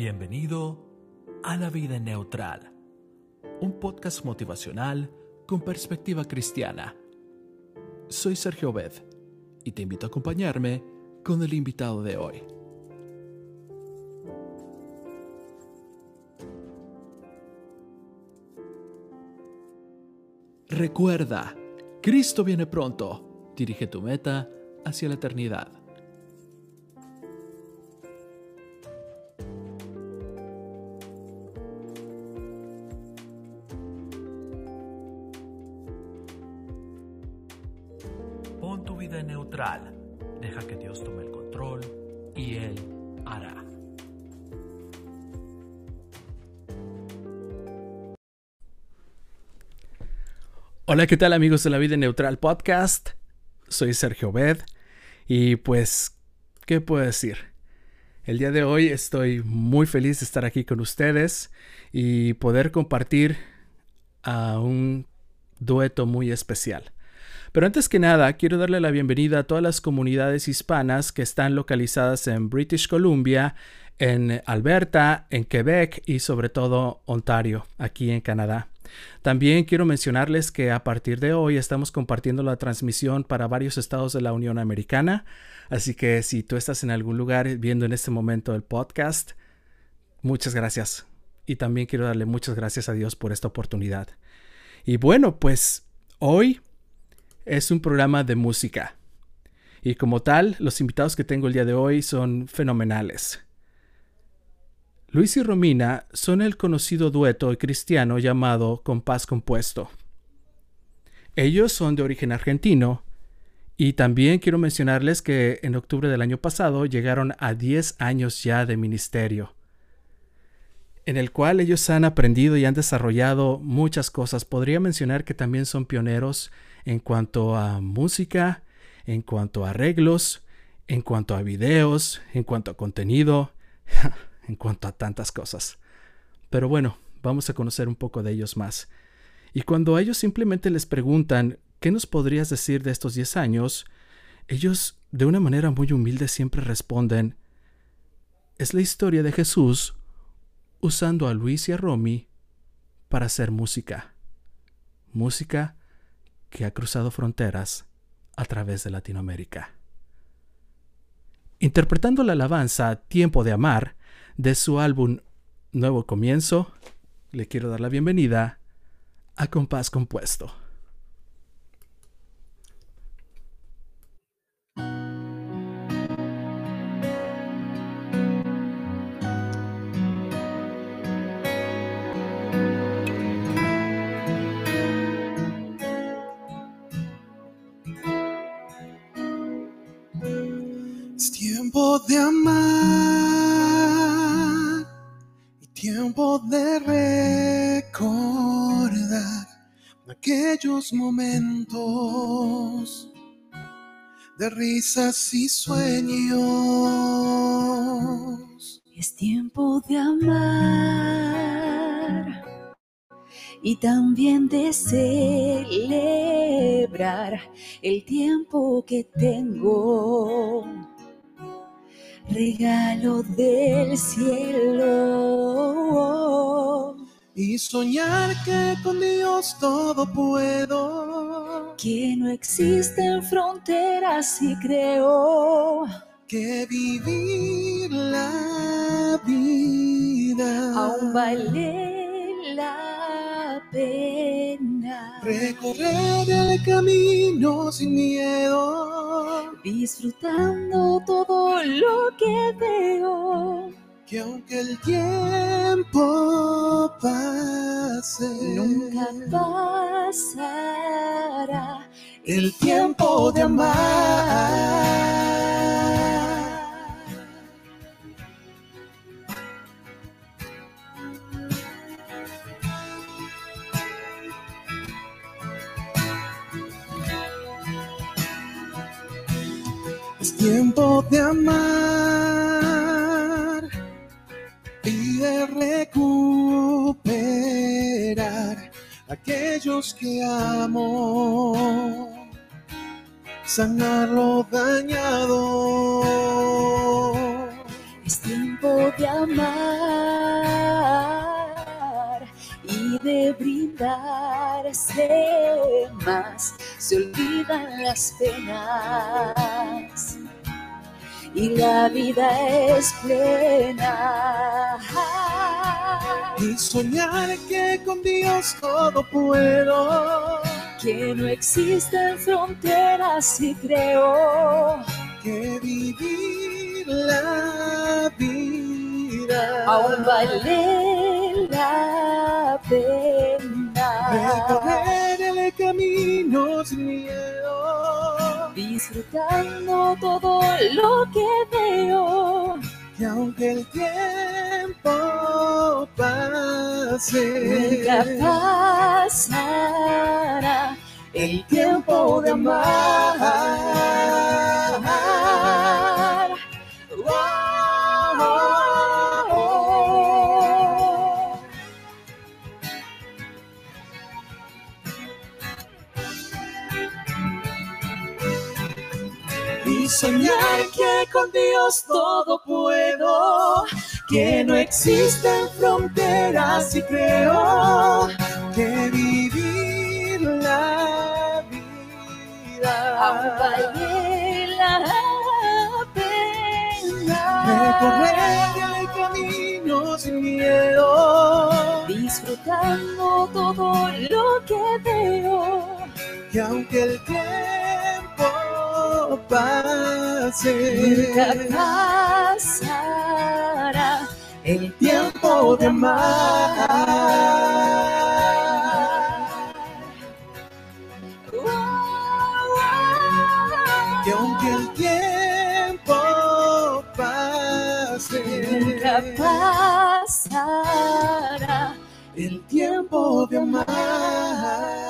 Bienvenido a La Vida Neutral, un podcast motivacional con perspectiva cristiana. Soy Sergio Bed y te invito a acompañarme con el invitado de hoy. Recuerda, Cristo viene pronto. Dirige tu meta hacia la eternidad. Hola, ¿qué tal amigos de la Vida Neutral Podcast? Soy Sergio Bed y pues, ¿qué puedo decir? El día de hoy estoy muy feliz de estar aquí con ustedes y poder compartir a un dueto muy especial. Pero antes que nada, quiero darle la bienvenida a todas las comunidades hispanas que están localizadas en British Columbia, en Alberta, en Quebec y sobre todo Ontario, aquí en Canadá. También quiero mencionarles que a partir de hoy estamos compartiendo la transmisión para varios estados de la Unión Americana, así que si tú estás en algún lugar viendo en este momento el podcast, muchas gracias. Y también quiero darle muchas gracias a Dios por esta oportunidad. Y bueno, pues hoy es un programa de música. Y como tal, los invitados que tengo el día de hoy son fenomenales. Luis y Romina son el conocido dueto cristiano llamado Compás Compuesto. Ellos son de origen argentino y también quiero mencionarles que en octubre del año pasado llegaron a 10 años ya de ministerio, en el cual ellos han aprendido y han desarrollado muchas cosas. Podría mencionar que también son pioneros en cuanto a música, en cuanto a arreglos, en cuanto a videos, en cuanto a contenido. en cuanto a tantas cosas. Pero bueno, vamos a conocer un poco de ellos más. Y cuando a ellos simplemente les preguntan, ¿qué nos podrías decir de estos 10 años? Ellos, de una manera muy humilde, siempre responden, es la historia de Jesús usando a Luis y a Romy para hacer música. Música que ha cruzado fronteras a través de Latinoamérica. Interpretando la alabanza Tiempo de Amar, de su álbum Nuevo Comienzo, le quiero dar la bienvenida a Compás Compuesto. Y tiempo de recordar aquellos momentos de risas y sueños. Es tiempo de amar y también de celebrar el tiempo que tengo. Regalo del cielo. Y soñar que con Dios todo puedo. Que no existen fronteras y creo Que vivir la vida. aún vale la pena. Recorrer el camino sin miedo. Disfrutando todo lo que veo. Que aunque el tiempo pase, Nunca pasará el tiempo de amar. Tiempo de amar y de recuperar aquellos que amo, sanar lo dañado. Es tiempo de amar y de brindarse más, se olvidan las penas y la vida es plena. Y soñar que con Dios todo puedo, Que no existen fronteras y creo que vivir la vida. aún vale la pena. Recorrer el camino sin miedo, Disfrutando todo lo que veo, que aunque el tiempo pase, nunca pasará el tiempo de amar. Soñar que con Dios todo puedo, que no existen fronteras y creo que vivir la vida. vale la pena. Recorrer el camino sin miedo, Disfrutando todo lo que veo, que aunque el tiempo pase, nunca pasará el tiempo de amar. Que aunque el tiempo pase, Nunca pasará el tiempo de amar.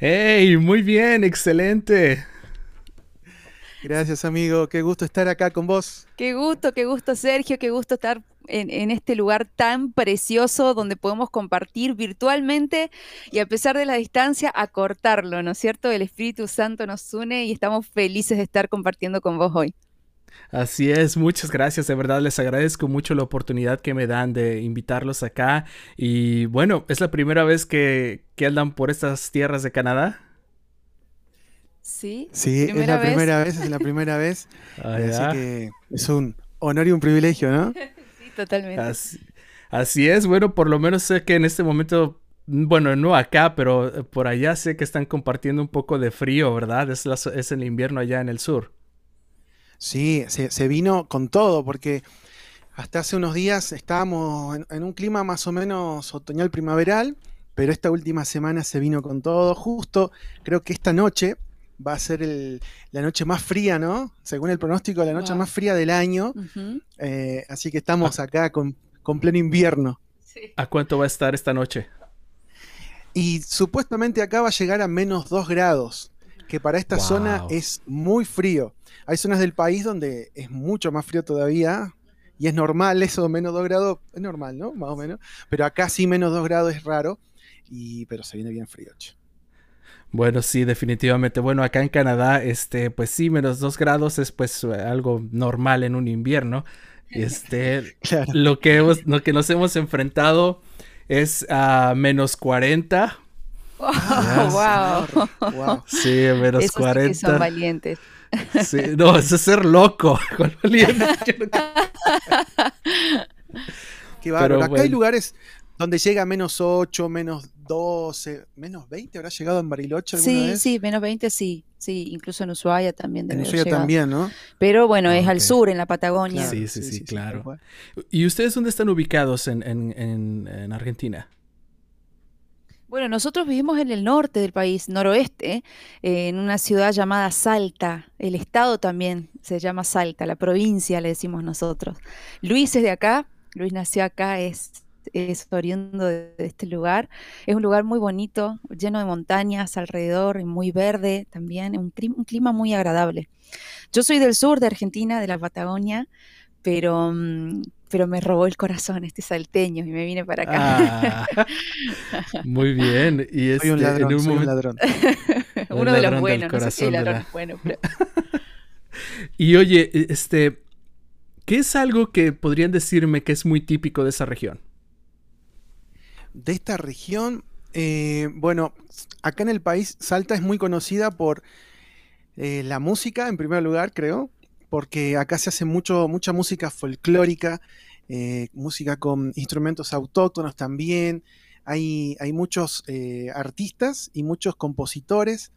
¡Hey! Muy bien, excelente. Gracias, amigo. Qué gusto estar acá con vos. Qué gusto, qué gusto, Sergio, qué gusto estar en, en este lugar tan precioso donde podemos compartir virtualmente y a pesar de la distancia, acortarlo, ¿no es cierto? El Espíritu Santo nos une y estamos felices de estar compartiendo con vos hoy. Así es, muchas gracias, de verdad les agradezco mucho la oportunidad que me dan de invitarlos acá y bueno, es la primera vez que, que andan por estas tierras de Canadá. Sí, Sí, es ¿Primera la vez? primera vez, es la primera vez. Ah, Así que es un honor y un privilegio, ¿no? sí, totalmente. Así, así es, bueno, por lo menos sé que en este momento, bueno, no acá, pero eh, por allá sé que están compartiendo un poco de frío, ¿verdad? Es, la- es el invierno allá en el sur. Sí, se, se vino con todo, porque hasta hace unos días estábamos en, en un clima más o menos otoñal primaveral, pero esta última semana se vino con todo. Justo creo que esta noche va a ser el- la noche más fría, ¿no? Según el pronóstico, la noche Wow. más fría del año. Eh, así que estamos acá con, con pleno invierno. sí. ¿A cuánto va a estar esta noche? Y supuestamente acá va a llegar a menos 2 grados, que para esta zona es muy frío. Hay zonas del país donde es mucho más frío todavía, y es normal eso, menos 2 grados, es normal, ¿no? Más o menos. Pero acá sí menos 2 grados es raro, y, pero se viene bien frío. che. Bueno, sí, definitivamente. Bueno, acá en Canadá, este, pues sí, menos dos grados es pues algo normal en un invierno. Este, Claro. lo que hemos, lo que nos hemos enfrentado es a menos 40. Oh, wow. Wow. Sí, menos Esos sí que son 40. valientes. Sí, no, eso es ser loco. Con valiente, Qué bárbaro. Acá hay bueno. lugares donde llega menos 8, menos 12, menos 20. ¿Habrá llegado en Bariloche alguna Sí, vez? sí, menos 20 sí, sí, incluso en Ushuaia también En Ushuaia llegado. también, ¿no? Pero bueno, es Ah, al ok. sur, en la Patagonia. Sí, sí, sí, claro. tal cual. ¿Y ustedes dónde están ubicados en, en- en- en Argentina? Bueno, nosotros vivimos en el norte del país, noroeste, eh, en una ciudad llamada Salta. El estado también se llama Salta, la provincia le decimos nosotros. Luis es de acá, Luis nació acá, es, oriundo de, este lugar. Es un lugar muy bonito, lleno de montañas alrededor muy verde también, un clima muy agradable. Yo soy del sur de Argentina, de la Patagonia, pero, mm, pero me robó el corazón este salteño y me vine para acá. Ah, muy bien. Y Soy un este, ladrón, en un soy un momento, ladrón. Uno de los ladrón buenos, no sé si el ladrón la- es bueno, pero- Y oye, este, ¿qué es algo que podrían decirme que es muy típico de esa región? De esta región, eh, bueno, acá en el país, Salta es muy conocida por eh, la música, en primer lugar, creo, porque acá se hace mucho, mucha música folclórica, eh, música con instrumentos autóctonos también. Hay, hay muchos eh, artistas y muchos compositores.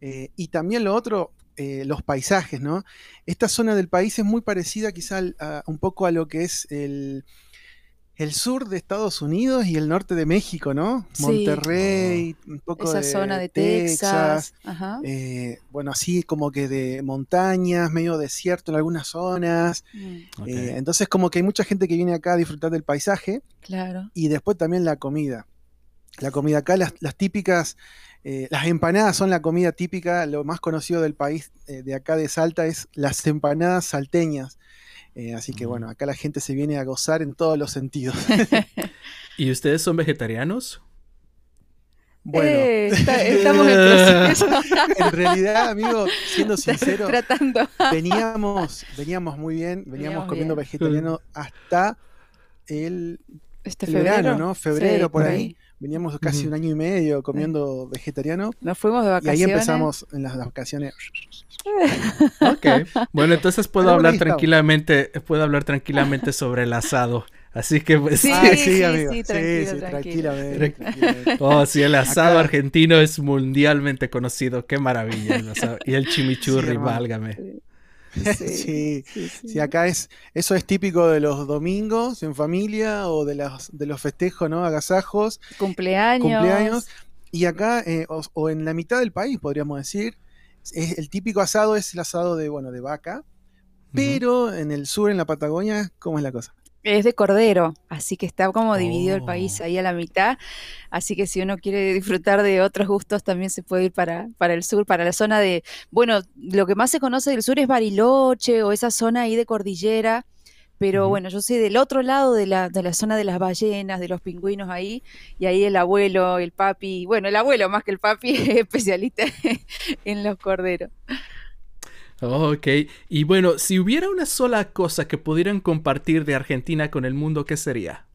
eh, y también lo otro, los paisajes, ¿no? Esta zona del país es muy parecida quizá un poco a lo que es el, el sur de Estados Unidos y el norte de México, ¿no? Sí. Monterrey, un poco Esa de zona de Texas. Ajá. eh, bueno, así como que de montañas, medio desierto en algunas zonas. Mm, eh, entonces como que hay mucha gente que viene acá a disfrutar del paisaje claro. y después también la comida. La comida acá, las, las típicas, eh, las empanadas son la comida típica, lo más conocido del país eh, de acá de Salta es las empanadas salteñas. Eh, así que Mm. bueno, acá la gente se viene a gozar en todos los sentidos. ¿Y ustedes son vegetarianos? Bueno, Eh, está- estamos en proceso. en realidad, amigo, siendo sincero, Tratando. veníamos, veníamos muy bien, veníamos Veníamos comiendo bien. vegetariano hasta el, Este el febrero. verano, ¿no? Febrero, Sí, por ahí. Veníamos casi un año y medio comiendo vegetariano. Nos fuimos de Y vacaciones. ahí empezamos en las vacaciones. Ok. Bueno, entonces puedo Pero hablar tranquilamente, puedo hablar tranquilamente sobre el asado. Así que pues, Sí, Ah, sí, amigo. sí, Sí, tranquilo, sí, tranquilo. tranquilamente. tranquilamente. Oh, sí, el asado Acá- argentino es mundialmente conocido. Qué maravilla. el asado. Y el chimichurri, válgame. Sí, Sí, sí, sí. sí, acá es, eso es típico de los domingos en familia o de los, de los festejos, ¿no? Agasajos, Cumpleaños. cumpleaños. Y acá, eh, o, o en la mitad del país, podríamos decir, es, el típico asado es el asado de, bueno, de vaca. Pero en el sur, en la Patagonia, ¿cómo es la cosa? Es de cordero, así que está como dividido el Oh. país ahí a la mitad. Así que si uno quiere disfrutar de otros gustos, también se puede ir para, para el sur, para la zona de, bueno, lo que más se conoce del sur es Bariloche o esa zona ahí de cordillera. Pero bueno, yo soy del otro lado de la, de la zona de las ballenas, de los pingüinos ahí, y ahí el abuelo, el papi, bueno, el abuelo más que el papi, es especialista en los corderos. Oh, ok. Y bueno, si hubiera una sola cosa que pudieran compartir de Argentina con el mundo, ¿qué sería?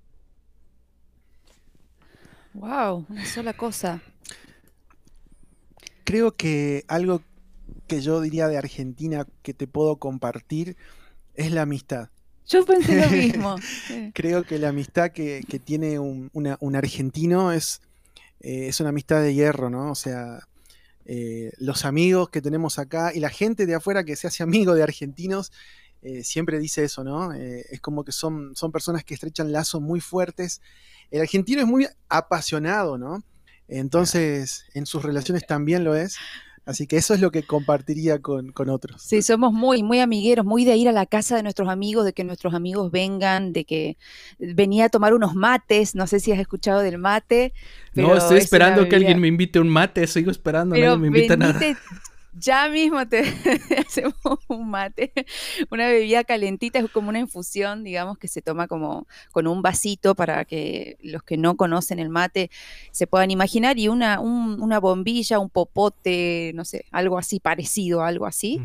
Wow, una sola cosa. Creo que algo que yo diría de Argentina que te puedo compartir es la amistad. Yo pensé lo mismo. Creo que la amistad que, que tiene un, una- un argentino es, eh, es una amistad de hierro, ¿no? O sea, eh, los amigos que tenemos acá y la gente de afuera que se hace amigo de argentinos eh, siempre dice eso, ¿no? Eh, es como que son, son personas que estrechan lazos muy fuertes. El argentino es muy apasionado, ¿no? Entonces, en sus relaciones también lo es. Así que eso es lo que compartiría con, con otros. Sí, somos muy, muy amigueros, muy de ir a la casa de nuestros amigos, de que nuestros amigos vengan, de que venía a tomar unos mates, no sé si has escuchado del mate. no, pero estoy es esperando que alguien me invite un mate, sigo esperando, Pero nadie me invita nada. Ya mismo te hacemos un mate, una bebida calentita, es como una infusión, digamos, que se toma como con un vasito para que los que no conocen el mate se puedan imaginar, y una, un- una bombilla, un popote, no sé, algo así parecido, algo así.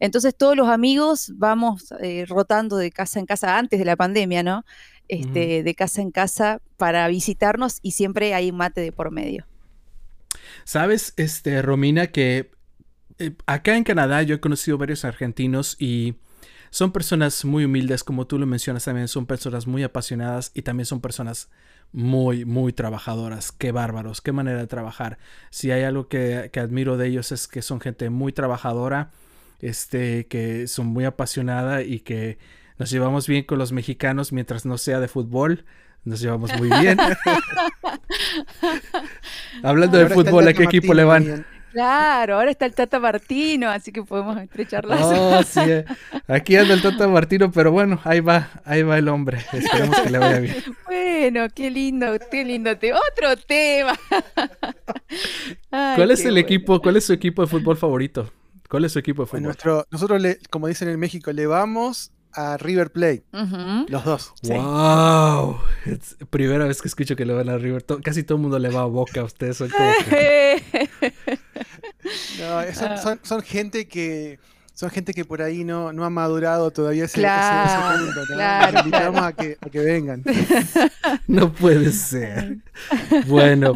Entonces todos los amigos vamos eh, rotando de casa en casa antes de la pandemia, ¿no? Este, De casa en casa para visitarnos y siempre hay mate de por medio. Sabes, este, Romina, que eh, acá en Canadá yo he conocido varios argentinos y son personas muy humildes, como tú lo mencionas también, son personas muy apasionadas y también son personas muy, muy trabajadoras. Qué bárbaros, qué manera de trabajar. Si hay algo que, que admiro de ellos es que son gente muy trabajadora, este, que son muy apasionada y que nos llevamos bien con los mexicanos mientras no sea de fútbol. Nos llevamos muy bien. Hablando de Ahora está el fútbol, ¿a qué equipo le van? Claro, ahora está el Tata Martino, así que podemos estrechar lazos. Oh, sí. eh. Aquí anda el Tata Martino, pero bueno, ahí va, ahí va el hombre. Esperemos que le vaya bien. Bueno, qué lindo, qué lindo tema. Otro tema. Ay, ¿Cuál es qué el bueno. equipo, cuál es su equipo de fútbol favorito? ¿Cuál es su equipo de fútbol? nuestro, nosotros, le, como dicen en México, le vamos a River Plate, los dos. Sí. ¡Wow! Es primera vez que escucho que le van a River. To- casi todo el mundo le va a Boca. Ustedes son como que- No, eh, son, Ah. son- son gente que son gente que por ahí no, no ha madurado todavía ese, ese- ese Claro, punto, ¿no? claro, invitamos claro. a que, a que vengan. No puede ser. Bueno,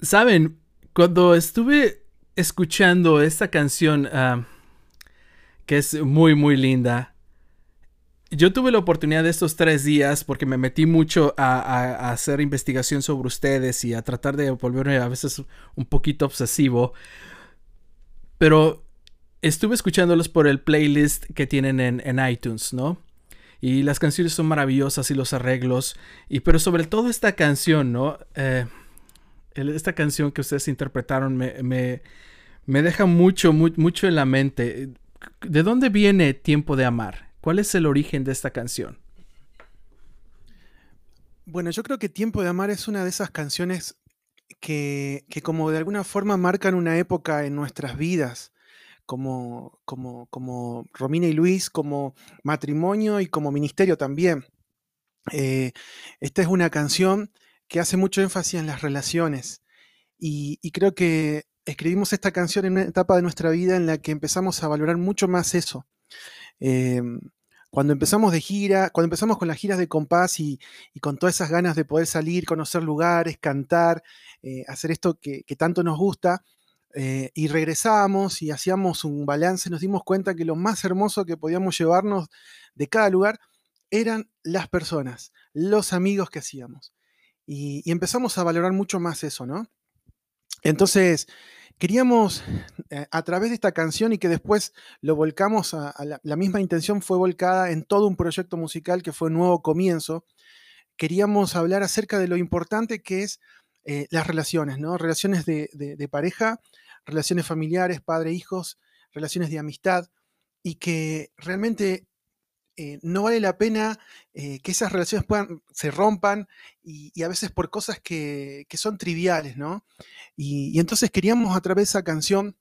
saben, cuando estuve escuchando esta canción, ah, que es muy, muy linda, yo tuve la oportunidad de estos tres días, porque me metí mucho a, hacer investigación sobre ustedes y a tratar de volverme a veces un poquito obsesivo, pero estuve escuchándolos por el playlist que tienen en, iTunes, ¿no? Y las canciones son maravillosas y los arreglos. Y pero sobre todo esta canción, ¿no? Eh, esta canción que ustedes interpretaron me, me, deja mucho, mu- mucho en la mente. ¿De dónde viene Tiempo de Amar? ¿Cuál es el origen de esta canción? Bueno, yo creo que Tiempo de Amar es una de esas canciones que, que como de alguna forma marcan una época en nuestras vidas, como, como, como Romina y Luis, como matrimonio y como ministerio también. Eh, esta es una canción que hace mucho énfasis en las relaciones y, y creo que escribimos esta canción en una etapa de nuestra vida en la que empezamos a valorar mucho más eso. Eh, cuando empezamos de gira, cuando empezamos con las giras de compás y, con todas esas ganas de poder salir, conocer lugares, cantar, eh, hacer esto que, tanto nos gusta, eh, y regresábamos y hacíamos un balance, nos dimos cuenta que lo más hermoso que podíamos llevarnos de cada lugar eran las personas, los amigos que hacíamos. Y empezamos a valorar mucho más eso, ¿no? Entonces, queríamos, eh, a través de esta canción y que después lo volcamos a, la, misma intención fue volcada en todo un proyecto musical que fue Nuevo Comienzo, queríamos hablar acerca de lo importante que es eh, las relaciones, ¿no? Relaciones de, de- de pareja, relaciones familiares, padre-hijos, relaciones de amistad, y que realmente eh, no vale la pena eh, que esas relaciones puedan, se rompan y, a veces por cosas que, que son triviales, ¿no? Y, entonces queríamos a través de esa canción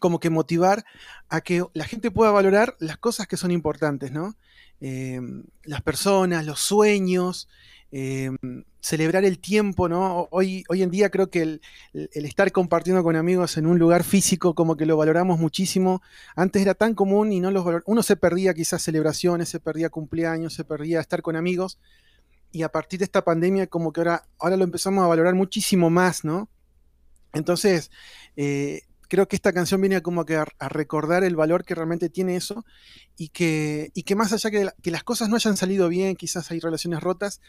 como que motivar a que la gente pueda valorar las cosas que son importantes, ¿no? Eh, las personas, los sueños, eh, celebrar el tiempo, ¿no? Hoy, hoy en día creo que el, estar compartiendo con amigos en un lugar físico como que lo valoramos muchísimo. Antes era tan común y no los valor- uno se perdía quizás celebraciones, se perdía cumpleaños, se perdía estar con amigos. Y a partir de esta pandemia como que ahora, ahora lo empezamos a valorar muchísimo más, ¿no? Entonces, eh, creo que esta canción viene como que a, recordar el valor que realmente tiene eso y que, y que más allá que, que las cosas no hayan salido bien, quizás hay relaciones rotas,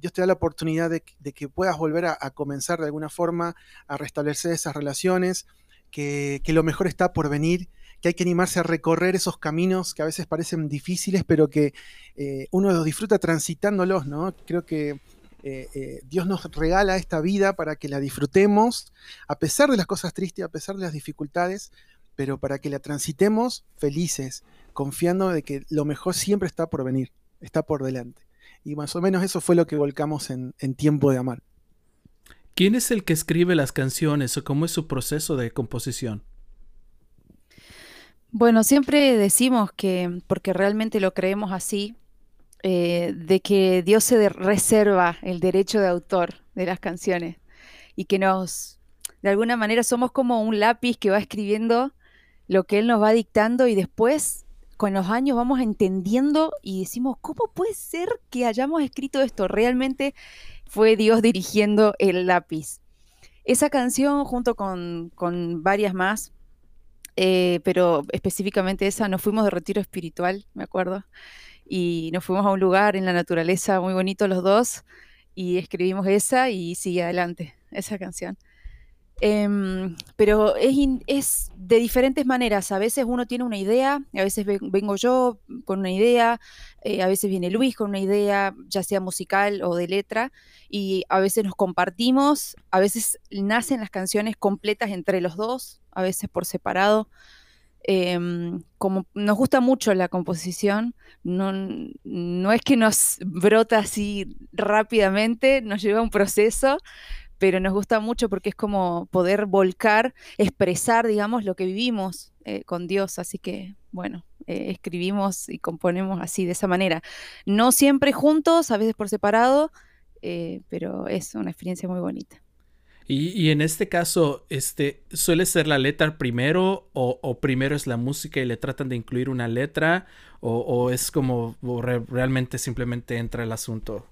Dios te da la oportunidad de, que- puedas volver a, comenzar de alguna forma a restablecer esas relaciones, que, que lo mejor está por venir, que hay que animarse a recorrer esos caminos que a veces parecen difíciles, pero que eh, uno los disfruta transitándolos, ¿no? Creo que eh, eh, Dios nos regala esta vida para que la disfrutemos, a pesar de las cosas tristes, a pesar de las dificultades, pero para que la transitemos felices, confiando de que lo mejor siempre está por venir, está por delante. Y más o menos eso fue lo que volcamos en, en Tiempo de Amar. ¿Quién es el que escribe las canciones o cómo es su proceso de composición? Bueno, siempre decimos que, porque realmente lo creemos así, eh, de que Dios se reserva el derecho de autor de las canciones y que nos, de alguna manera, somos como un lápiz que va escribiendo lo que Él nos va dictando y después, con los años, vamos entendiendo y decimos, ¿cómo puede ser que hayamos escrito esto? Realmente fue Dios dirigiendo el lápiz. Esa canción, junto con, varias más, eh, pero específicamente esa, nos fuimos de retiro espiritual, me acuerdo, y nos fuimos a un lugar en la naturaleza muy bonito los dos, y escribimos esa y sigue adelante esa canción. Em, pero es, de diferentes maneras. A veces uno tiene una idea, a veces ven- vengo yo con una idea, eh, a veces viene Luis con una idea, ya sea musical o de letra, y a veces nos compartimos, a veces nacen las canciones completas entre los dos, a veces por separado. Em, como nos gusta mucho la composición, no, es que nos brota así rápidamente, nos lleva un proceso, pero nos gusta mucho porque es como poder volcar, expresar, digamos, lo que vivimos eh, con Dios. Así que, bueno, eh, escribimos y componemos así, de esa manera. No siempre juntos, a veces por separado, eh, pero es una experiencia muy bonita. Y, y en este caso, este, ¿suele ser la letra primero o, o primero es la música y le tratan de incluir una letra? ¿O, o es como o re- realmente simplemente entra el asunto?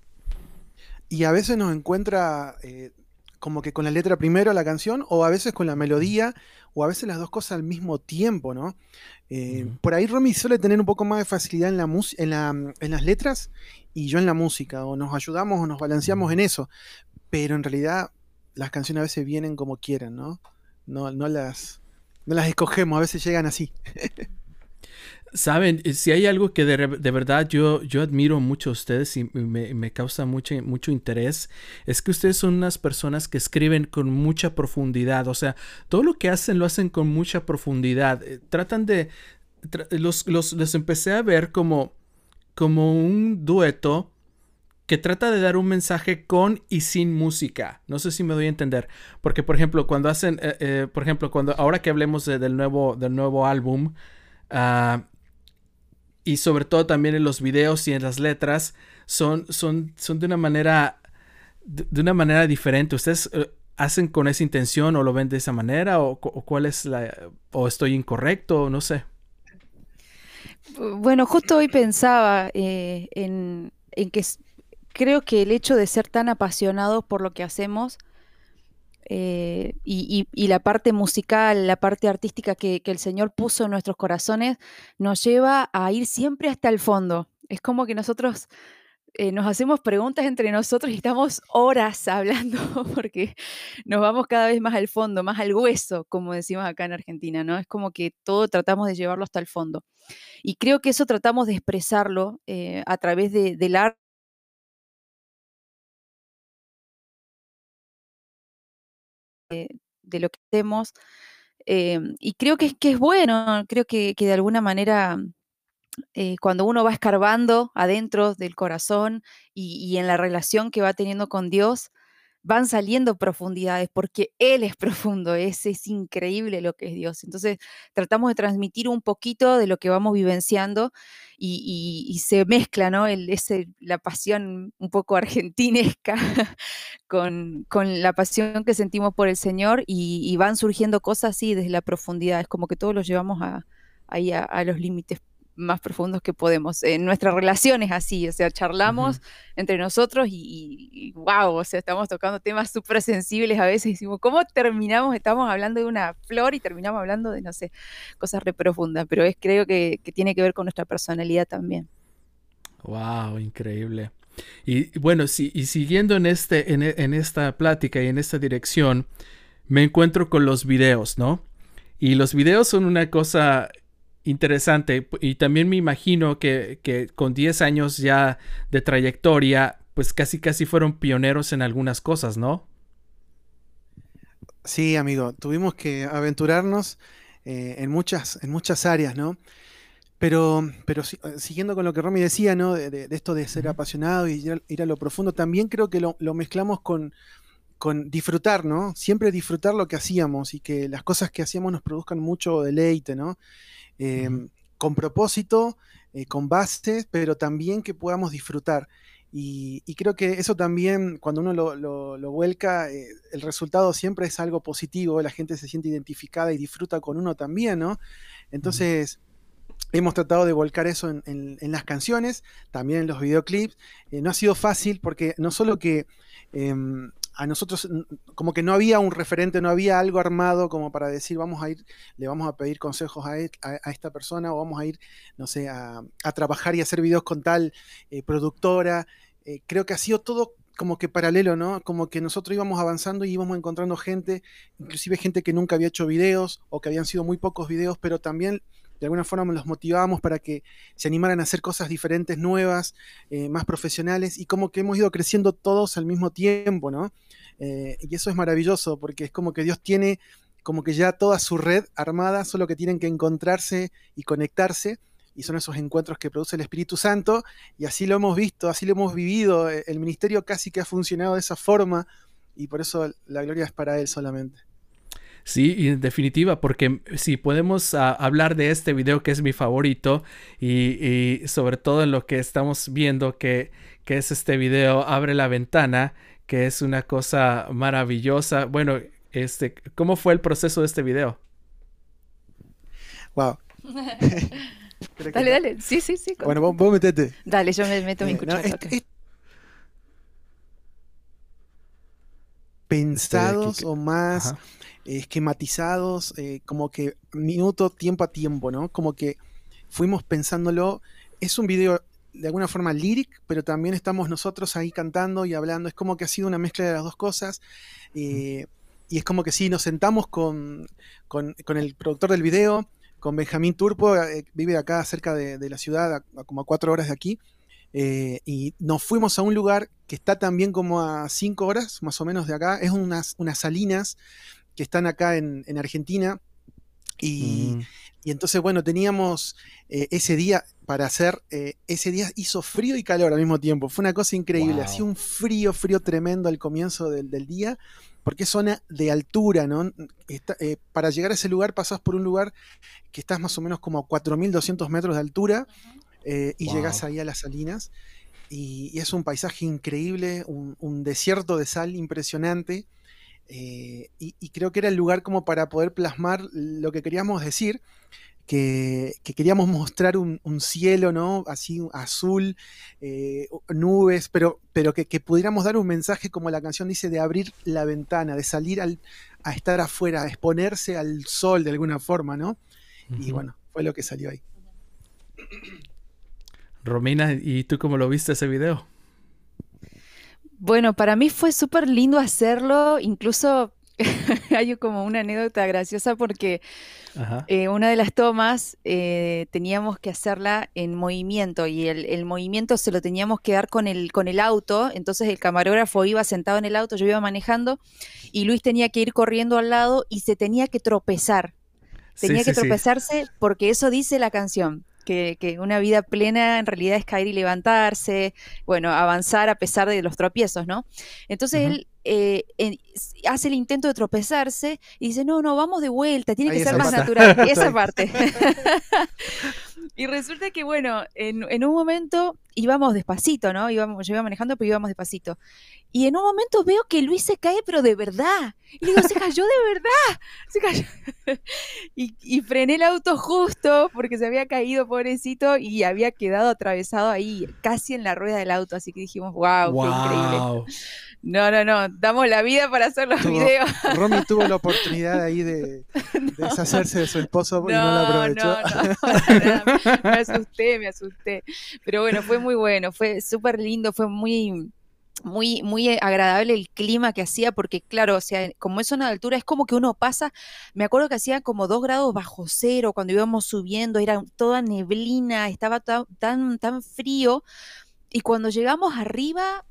Y a veces nos encuentra eh, como que con la letra primero la canción, o a veces con la melodía, o a veces las dos cosas al mismo tiempo, ¿no? Eh. Por ahí Romy suele tener un poco más de facilidad en, la en, la- en las letras y yo en la música, o nos ayudamos o nos balanceamos en eso, pero en realidad las canciones a veces vienen como quieren, ¿no? No, no las, no las escogemos, a veces llegan así. Saben, Eh, si hay algo que de, de verdad yo, yo admiro mucho a ustedes y me, me causa mucho, mucho interés, es que ustedes son unas personas que escriben con mucha profundidad. O sea, todo lo que hacen lo hacen con mucha profundidad. Eh, Tratan de... los, los, los empecé a ver como, como un dueto que trata de dar un mensaje con y sin música. No sé si me doy a entender. Porque, por ejemplo, cuando hacen, eh, por ejemplo, cuando ahora que hablemos de- del, nuevo, del nuevo álbum, ah, y sobre todo también en los videos y en las letras, son, son, son de una manera, de, una manera diferente. ¿Ustedes eh, hacen con esa intención o lo ven de esa manera? ¿O, cu- o cuál es la, o estoy incorrecto? No sé. Bueno, justo hoy pensaba eh, en, en que creo que el hecho de ser tan apasionados por lo que hacemos eh, y, la parte musical, la parte artística que, el Señor puso en nuestros corazones, nos lleva a ir siempre hasta el fondo. Es como que nosotros eh, nos hacemos preguntas entre nosotros y estamos horas hablando porque nos vamos cada vez más al fondo, más al hueso, como decimos acá en Argentina, ¿no? Es como que todo tratamos de llevarlo hasta el fondo. Y creo que eso tratamos de expresarlo eh, a través de- del arte de lo que hacemos. em, y creo que, es- que es bueno, creo que, que de alguna manera eh, cuando uno va escarbando adentro del corazón y, y en la relación que va teniendo con Dios, van saliendo profundidades porque Él es profundo, es, es increíble lo que es Dios. Entonces tratamos de transmitir un poquito de lo que vamos vivenciando y, se mezcla, ¿no? Ese, la pasión un poco argentinesca con, la pasión que sentimos por el Señor y, van surgiendo cosas así desde la profundidad. Es como que todos lo llevamos a, ahí a los límites más profundos que podemos. En nuestra relación es así, o sea, charlamos entre nosotros y, y, wow, o sea, estamos tocando temas súper sensibles a veces y decimos, ¿cómo terminamos? Estamos hablando de una flor y terminamos hablando de, no sé, cosas re profundas, pero es, creo que, que tiene que ver con nuestra personalidad también. Wow, increíble. Y bueno, si, y siguiendo en, este, en, en esta plática y en esta dirección, me encuentro con los videos, ¿no? Y los videos son una cosa interesante y también me imagino que, que con 10 años ya de trayectoria, pues casi casi fueron pioneros en algunas cosas, ¿no? Sí, amigo, tuvimos que aventurarnos eh, en muchas, en muchas áreas, ¿no? Pero, pero eh, siguiendo con lo que Romy decía, ¿no? De, de- de esto de ser apasionado y ir a, ir a lo profundo, también creo que lo, lo mezclamos con, con disfrutar, ¿no? Siempre disfrutar lo que hacíamos y que las cosas que hacíamos nos produzcan mucho deleite, ¿no? Eh, Ujú. Con propósito, eh, con bases, pero también que podamos disfrutar. Y, y creo que eso también, cuando uno lo, lo- lo vuelca, eh, el resultado siempre es algo positivo, la gente se siente identificada y disfruta con uno también, ¿no? Entonces, hemos tratado de volcar eso en, en- en las canciones, también en los videoclips. Eh, no ha sido fácil porque no solo que em, a nosotros como que no había un referente, no había algo armado como para decir vamos a ir, le vamos a pedir consejos a, e- esta persona o vamos a ir, no sé, a, a trabajar y hacer videos con tal eh, productora. Eh, creo que ha sido todo como que paralelo, ¿no? Como que nosotros íbamos avanzando y íbamos encontrando gente, inclusive gente que nunca había hecho videos o que habían sido muy pocos videos, pero también de alguna forma los motivábamos para que se animaran a hacer cosas diferentes, nuevas, eh, más profesionales, y como que hemos ido creciendo todos al mismo tiempo, ¿no? Eh, y eso es maravilloso, porque es como que Dios tiene como que ya toda su red armada, solo que tienen que encontrarse y conectarse, y son esos encuentros que produce el Espíritu Santo, y así lo hemos visto, así lo hemos vivido, el ministerio casi que ha funcionado de esa forma, y por eso la gloria es para Él solamente. Sí, y en definitiva, porque si podemos ah, hablar de este video que es mi favorito y, y sobre todo en lo que estamos viendo que, que es este video Abre la ventana, que es una cosa maravillosa. Bueno, este, ¿cómo fue el proceso de este video? Wow. Dale, dale. Sí, sí, sí. Bueno, vos, vos metete. Dale, yo me meto mi Eh, cuchara. es- pensados o más Ajá. Esquematizados, eh, como que minuto, tiempo a tiempo, ¿no? Como que fuimos pensándolo. Es un video de alguna forma líric, pero también estamos nosotros ahí cantando y hablando. Es como que ha sido una mezcla de las dos cosas. eh, y es como que sí, nos sentamos con, con- el productor del video, con Benjamín Turpo, eh, vive acá cerca de, la ciudad, a como a cuatro horas de aquí. eh, y nos fuimos a un lugar que está también como a cinco horas más o menos de acá. Es unas, unas salinas que están acá en, en Argentina. Y, Mm. y entonces, bueno, teníamos eh, ese día para hacer, eh, ese día hizo frío y calor al mismo tiempo, fue una cosa increíble, Wow. hacía un frío, frío tremendo al comienzo del, del día, porque es zona de altura, ¿no? Está- eh, para llegar a ese lugar pasás por un lugar que estás más o menos como a 4.200 metros de altura eh, y Wow. llegás ahí a las salinas. Y, y es un paisaje increíble, un, un desierto de sal impresionante. Eh, y, y creo que era el lugar como para poder plasmar lo que queríamos decir, que, que queríamos mostrar un, un cielo, ¿no? Así azul, eh, nubes, pero, pero que, que pudiéramos dar un mensaje, como la canción dice, de abrir la ventana, de salir al, a estar afuera, a exponerse al sol de alguna forma, ¿no? Y bueno, fue lo que salió ahí. Romina, ¿y tú cómo lo viste ese video? Bueno, para mí fue súper lindo hacerlo, incluso hay como una anécdota graciosa porque Ajá. eh, una de las tomas eh, teníamos que hacerla en movimiento y el, el movimiento se lo teníamos que dar con el, con el auto, entonces el camarógrafo iba sentado en el auto, yo iba manejando y Luis tenía que ir corriendo al lado y se tenía que tropezar, tenía sí, que sí. tropezarse porque eso dice la canción. Que, que una vida plena en realidad es caer y levantarse, bueno, avanzar a pesar de los tropiezos, ¿no? Entonces él eh, hace el intento de tropezarse y dice, no, no, vamos de vuelta, tiene Ahí que ser más parte. natural. Esa parte. y resulta que, bueno, en, un momento íbamos despacito, ¿no? Íbamos, yo iba manejando, pero íbamos despacito. Y en un momento veo que Luis se cae, pero de verdad. Y digo, se cayó de verdad. Se cayó. y, frené el auto justo porque se había caído, pobrecito, y había quedado atravesado ahí, casi en la rueda del auto. Así que dijimos, wow, qué increíble. No, no, no, damos la vida para hacer los Tuvo- videos. Romy tuvo la oportunidad ahí de, de deshacerse de su esposo y no la aprovechó. no, no, me asusté, me asusté. Pero bueno, fue muy bueno, fue súper lindo, fue muy, muy, muy agradable el clima que hacía, porque claro, o sea, como es de altura, es como que uno pasa, me acuerdo que hacía como dos grados bajo cero cuando íbamos subiendo, era toda neblina, estaba tan, tan, tan frío, y cuando llegamos arriba,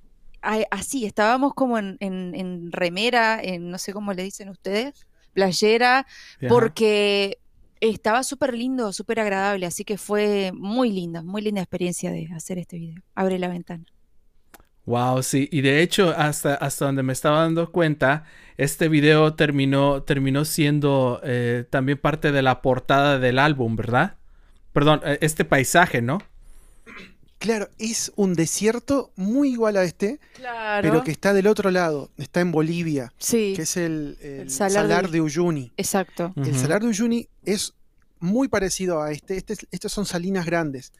así, estábamos como en, en- en remera, en no sé cómo le dicen ustedes, playera, Ajá. porque estaba súper lindo, súper agradable, así que fue muy linda, muy linda experiencia de hacer este video. Abre la ventana. Wow, sí. Y de hecho, hasta, hasta donde me estaba dando cuenta, este video terminó, terminó siendo eh, también parte de la portada del álbum, ¿verdad? Perdón, eh, este paisaje, ¿no? Claro, es un desierto muy igual a este, Claro. pero que está del otro lado, está en Bolivia, Sí, que es el, el El salar salar, de- de Uyuni. exacto. El salar de Uyuni es muy parecido a este. este es- estos son salinas grandes.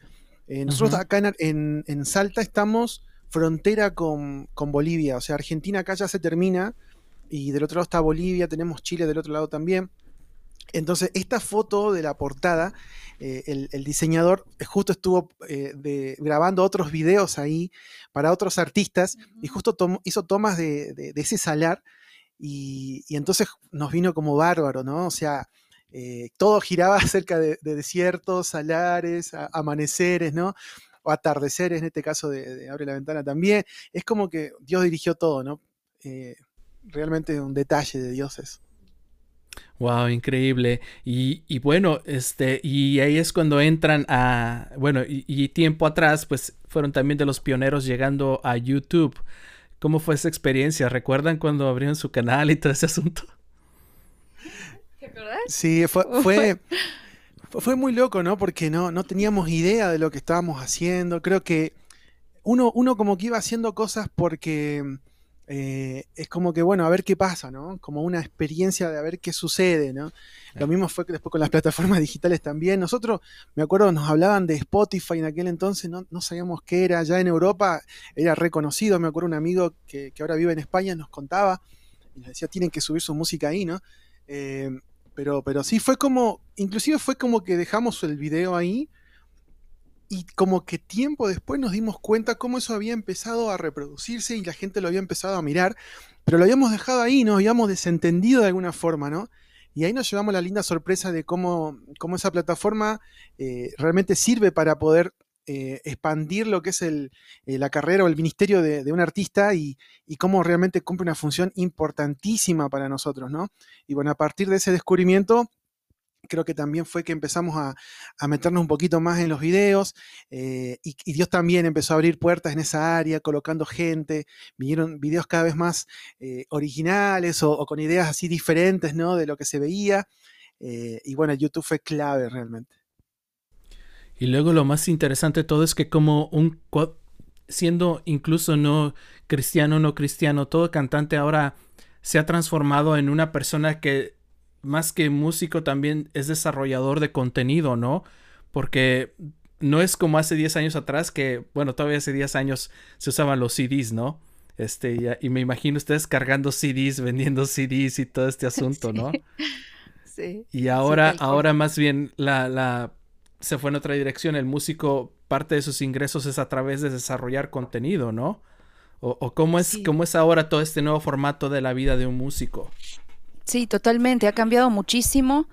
Eh, nosotros acá en, Ar- en- en Salta estamos frontera con, con Bolivia. O sea, Argentina acá ya se termina y del otro lado está Bolivia, tenemos Chile del otro lado también. Entonces, esta foto de la portada, eh, el, el diseñador justo estuvo eh, de- grabando otros videos ahí para otros artistas y justo hizo tomas de, de- de ese salar y, y entonces nos vino como bárbaro, ¿no? O sea, eh, todo giraba acerca de, de desiertos, salares, a- amaneceres, ¿no? O atardeceres, en este caso de, Abre la Ventana también. Es como que Dios dirigió todo, ¿no? Realmente un detalle de Dios es. Wow, increíble. Y, y bueno, este, y ahí es cuando entran a, bueno, y, y tiempo atrás, pues fueron también de los pioneros llegando a YouTube. ¿Cómo fue esa experiencia? ¿Recuerdan cuando abrieron su canal y todo ese asunto? Sí, fue, fue, fue- fue muy loco, ¿no? Porque no, no teníamos idea de lo que estábamos haciendo. Creo que uno, uno como que iba haciendo cosas porque eh, es como que, bueno, a ver qué pasa, ¿no? Como una experiencia de a ver qué sucede, ¿no? Lo mismo fue que después con las plataformas digitales también. Nosotros, me acuerdo, nos hablaban de Spotify en aquel entonces, no, no sabíamos qué era. Ya en Europa era reconocido. Me acuerdo un amigo que, que ahora vive en España nos contaba y nos decía, tienen que subir su música ahí, ¿no? Eh, pero, pero sí, fue como, inclusive fue como que dejamos el video ahí y como que tiempo después nos dimos cuenta cómo eso había empezado a reproducirse y la gente lo había empezado a mirar, pero lo habíamos dejado ahí, nos habíamos desentendido de alguna forma, ¿no? Y ahí nos llevamos la linda sorpresa de cómo, cómo esa plataforma eh, realmente sirve para poder eh, expandir lo que es el, eh, la carrera o el ministerio de, un artista y, cómo realmente cumple una función importantísima para nosotros, ¿no? Y bueno, a partir de ese descubrimiento creo que también fue que empezamos a, a meternos un poquito más en los videos eh, y, Dios también empezó a abrir puertas en esa área, colocando gente, vinieron videos cada vez más eh, originales o, o, con ideas así diferentes, ¿no? De lo que se veía. Eh, y bueno, YouTube fue clave realmente. Y luego lo más interesante de todo es que como un siendo incluso no cristiano, no cristiano, todo cantante ahora se ha transformado en una persona que más que músico también es desarrollador de contenido, ¿no? Porque no es como hace 10 años atrás que, bueno, todavía hace 10 años se usaban los CDs, ¿no? Este, y, y me imagino ustedes cargando CDs, vendiendo CDs y todo este asunto, ¿no? Sí. Y ahora, sí, ahora más bien la, la, se fue en otra dirección. El músico, parte de sus ingresos es a través de desarrollar contenido, ¿no? O, o cómo es, Sí. cómo es ahora todo este nuevo formato de la vida de un músico. Sí, totalmente, ha cambiado muchísimo.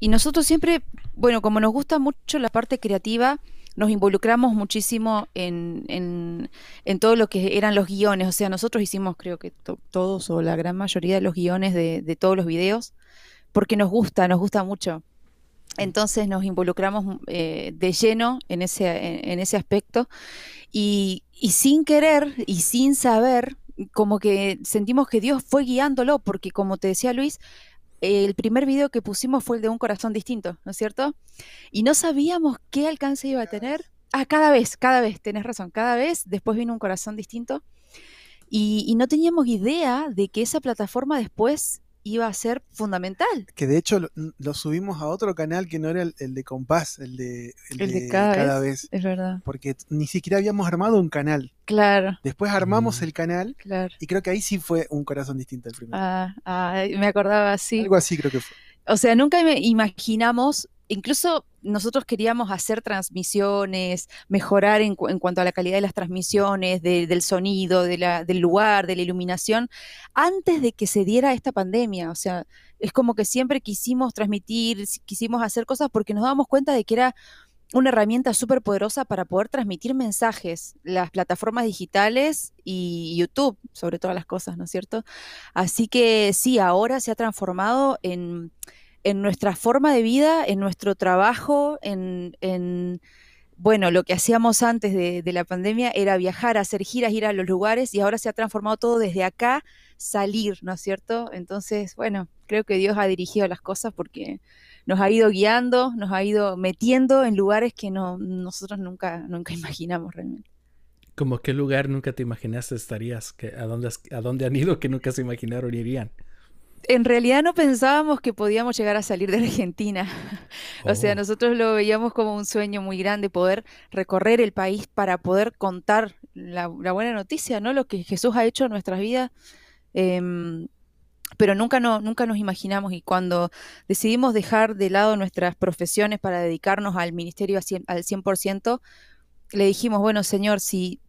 Y nosotros siempre, bueno, como nos gusta mucho la parte creativa, nos involucramos muchísimo en, en, en todo lo que eran los guiones. O sea, nosotros hicimos, creo que to- todos o la gran mayoría de los guiones de, de todos los videos, porque nos gusta, nos gusta mucho. Entonces nos involucramos eh, de lleno en ese, en ese aspecto y, y sin querer y sin saber, como que sentimos que Dios fue guiándolo, porque como te decía Luis, el primer video que pusimos fue el de un corazón distinto, ¿no es cierto? Y no sabíamos qué alcance iba a tener. Ah, cada vez, cada vez, tenés razón, cada vez después vino un corazón distinto. Y, y no teníamos idea de que esa plataforma después iba a ser fundamental. Que de hecho lo, lo subimos a otro canal que no era el, el de Compás, el de, el El de de cada, cada vez, vez. es verdad. Porque ni siquiera habíamos armado un canal. Claro, Después armamos Mm. el canal claro. y creo que ahí sí fue un corazón distinto el primero. Ah, ah, me acordaba así. Algo así creo que fue. O sea, nunca me imaginamos, incluso nosotros queríamos hacer transmisiones, mejorar en, en cuanto a la calidad de las transmisiones, de- del sonido, de la- del lugar, de la iluminación, antes de que se diera esta pandemia. O sea, es como que siempre quisimos transmitir, quisimos hacer cosas porque nos dábamos cuenta de que era una herramienta súper poderosa para poder transmitir mensajes, las plataformas digitales y YouTube, sobre todas las cosas, ¿no es cierto? Así que sí, ahora se ha transformado en, en nuestra forma de vida, en nuestro trabajo, en, en, bueno, lo que hacíamos antes de, la pandemia era viajar, hacer giras, ir a los lugares y ahora se ha transformado todo desde acá, salir, ¿no es cierto? Entonces, bueno, creo que Dios ha dirigido las cosas porque nos ha ido guiando, nos ha ido metiendo en lugares que no, nosotros nunca, nunca imaginamos realmente. Como qué lugar nunca te imaginaste estarías, a, dónde, a dónde han ido que nunca se imaginaron irían. En realidad no pensábamos que podíamos llegar a salir de Argentina. O sea, Oh. nosotros lo veíamos como un sueño muy grande poder recorrer el país para poder contar la, la buena noticia, ¿no? Lo que Jesús ha hecho en nuestras vidas. Em, pero nunca, no, nunca nos imaginamos y cuando decidimos dejar de lado nuestras profesiones para dedicarnos al ministerio al 100%, al 100%, le dijimos, bueno, Señor, si,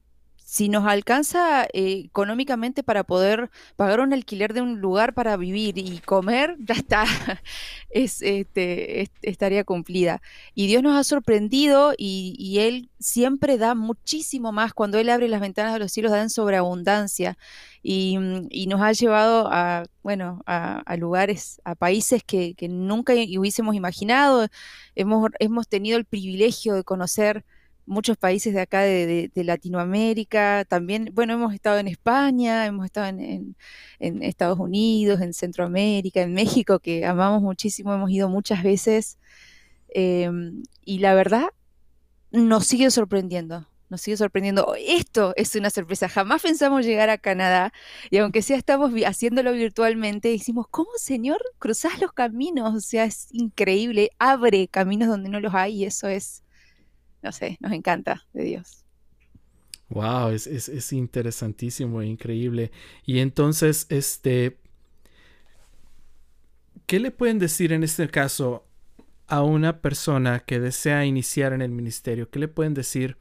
si nos alcanza eh, económicamente para poder pagar un alquiler de un lugar para vivir y comer, ya está, es, este, es- estaría cumplida. Y Dios nos ha sorprendido y, Él siempre da muchísimo más. Cuando Él abre las ventanas de los cielos, da en sobreabundancia. Y, mm, y nos ha llevado a, bueno, a, lugares, a países que, que nunca hubiésemos imaginado. Hemos, hemos tenido el privilegio de conocer muchos países de acá de, de- de Latinoamérica, también, bueno, hemos estado en España, hemos estado en, en- en Estados Unidos, en Centroamérica, en México, que amamos muchísimo, hemos ido muchas veces, em, y la verdad nos sigue sorprendiendo. nos sigue sorprendiendo. Esto es una sorpresa. Jamás pensamos llegar a Canadá y aunque sea estamos haciéndolo virtualmente, decimos, ¿cómo Señor cruzás los caminos? O sea, es increíble. Abre caminos donde no los hay y eso es, no sé, nos encanta de Dios. Wow, es, es interesantísimo e increíble. Y entonces, este, ¿qué le pueden decir en este caso a una persona que desea iniciar en el ministerio? ¿Qué le pueden decir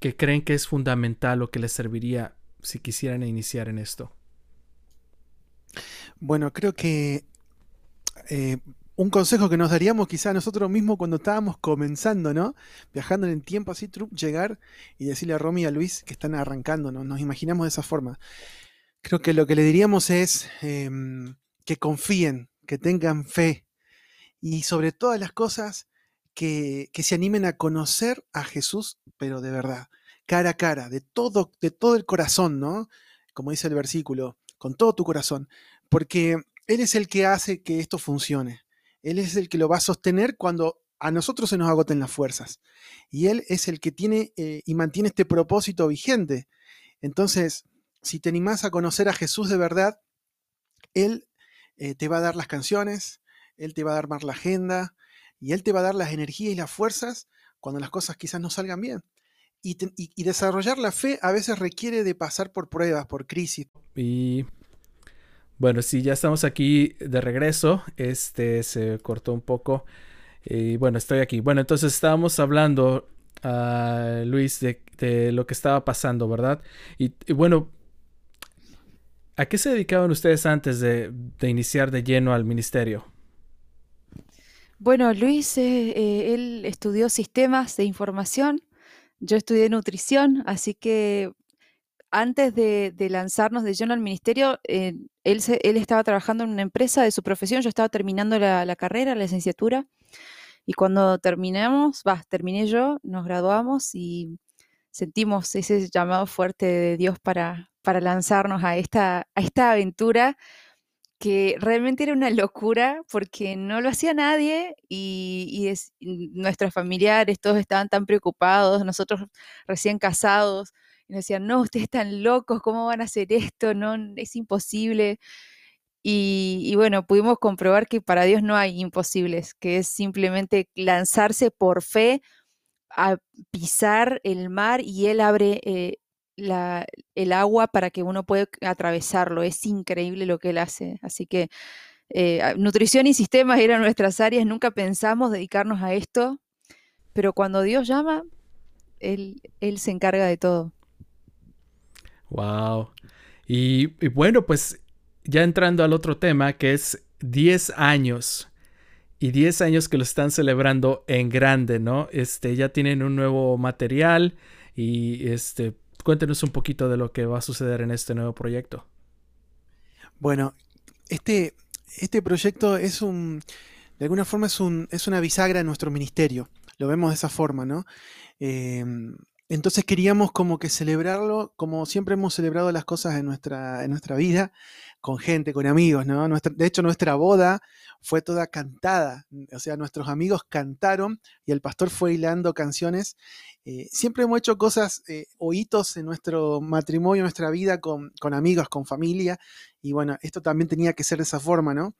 que creen que es fundamental o que les serviría si quisieran iniciar en esto? Bueno, creo que eh, un consejo que nos daríamos quizá nosotros mismos cuando estábamos comenzando, ¿no? Viajando en el tiempo así, llegar y decirle a Romy y a Luis que están arrancando, ¿no? Nos imaginamos de esa forma. Creo que lo que le diríamos es em, que confíen, que tengan fe, y sobre todas las cosas que, se animen a conocer a Jesús, pero de verdad, cara a cara, de todo, de todo el corazón, ¿no? Como dice el versículo, con todo tu corazón, porque Él es el que hace que esto funcione. Él es el que lo va a sostener cuando a nosotros se nos agoten las fuerzas. Y Él es el que tiene eh, y mantiene este propósito vigente. Entonces, si te animás a conocer a Jesús de verdad, Él eh, te va a dar las canciones, él te va a dar más la agenda y Él te va a dar las energías y las fuerzas cuando las cosas quizás no salgan bien. Y, desarrollar la fe a veces requiere de pasar por pruebas, por crisis. Y bueno, si ya estamos aquí de regreso, este se cortó un poco. Y bueno, estoy aquí. Bueno, entonces estábamos hablando, uh, Luis, de, lo que estaba pasando, ¿verdad? Y, bueno, ¿a qué se dedicaban ustedes antes de iniciar de lleno al ministerio? Bueno, Luis, eh, eh, él estudió sistemas de información, yo estudié nutrición, así que antes de, lanzarnos de lleno al ministerio, eh, él, él estaba trabajando en una empresa de su profesión, yo estaba terminando la, carrera, la licenciatura, y cuando terminamos, va, terminé yo, nos graduamos y sentimos ese llamado fuerte de Dios para, para lanzarnos a esta, a esta aventura que realmente era una locura porque no lo hacía nadie y, nuestros familiares todos estaban tan preocupados, nosotros recién casados, y nos decían, no, ustedes están locos, ¿cómo van a hacer esto? No, es imposible. Y, bueno, pudimos comprobar que para Dios no hay imposibles, que es simplemente lanzarse por fe a pisar el mar y Él abre eh, el agua para que uno pueda atravesarlo. Es increíble lo que él hace. Así que eh, nutrición y sistemas eran nuestras áreas. Nunca pensamos dedicarnos a esto, pero cuando Dios llama, él, él se encarga de todo. Wow. Y, bueno, pues ya entrando al otro tema, que es 10 años. Y 10 años que lo están celebrando en grande, ¿no? Este, ya tienen un nuevo material y este, Cuéntenos un poquito de lo que va a suceder en este nuevo proyecto. Bueno, este, este proyecto es un, de alguna forma es, un, es una bisagra en nuestro ministerio. Lo vemos de esa forma, ¿no? Em, entonces queríamos como que celebrarlo, como siempre hemos celebrado las cosas en nuestra, nuestra vida, con gente, con amigos, ¿no? de hecho, nuestra boda fue toda cantada, o sea, nuestros amigos cantaron y el pastor fue hilando canciones eh, siempre hemos hecho cosas eh, o hitos en nuestro matrimonio, en nuestra vida con, amigos, con familia, y bueno, esto también tenía que ser de esa forma, ¿no?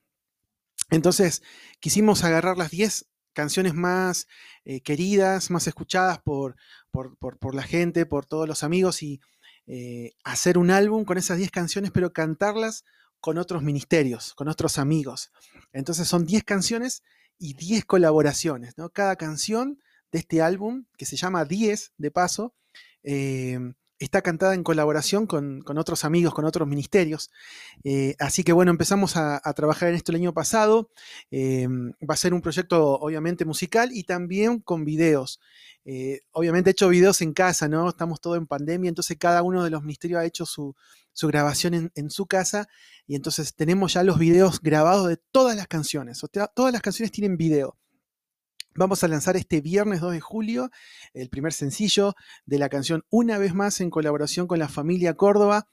Entonces, quisimos agarrar las 10 canciones más eh, queridas, más escuchadas por, por, la gente, por todos los amigos, y hacer un álbum con esas 10 canciones, pero cantarlas con otros ministerios, con otros amigos. Entonces son 10 canciones y 10 colaboraciones, ¿no? Cada canción de este álbum, que se llama 10 de paso, eh, está cantada en colaboración con, otros amigos, con otros ministerios. Eh, así que bueno, empezamos a, trabajar en esto el año pasado. Eh, va a ser un proyecto obviamente musical y también con videos. obviamente he hecho videos en casa, ¿no? Estamos todos en pandemia, entonces cada uno de los ministerios ha hecho su, grabación en, en, su casa y entonces tenemos ya los videos grabados de todas las canciones. Todas las canciones tienen video. Vamos a lanzar este viernes 2 de julio el primer sencillo de la canción Una vez más en colaboración con la familia Córdoba.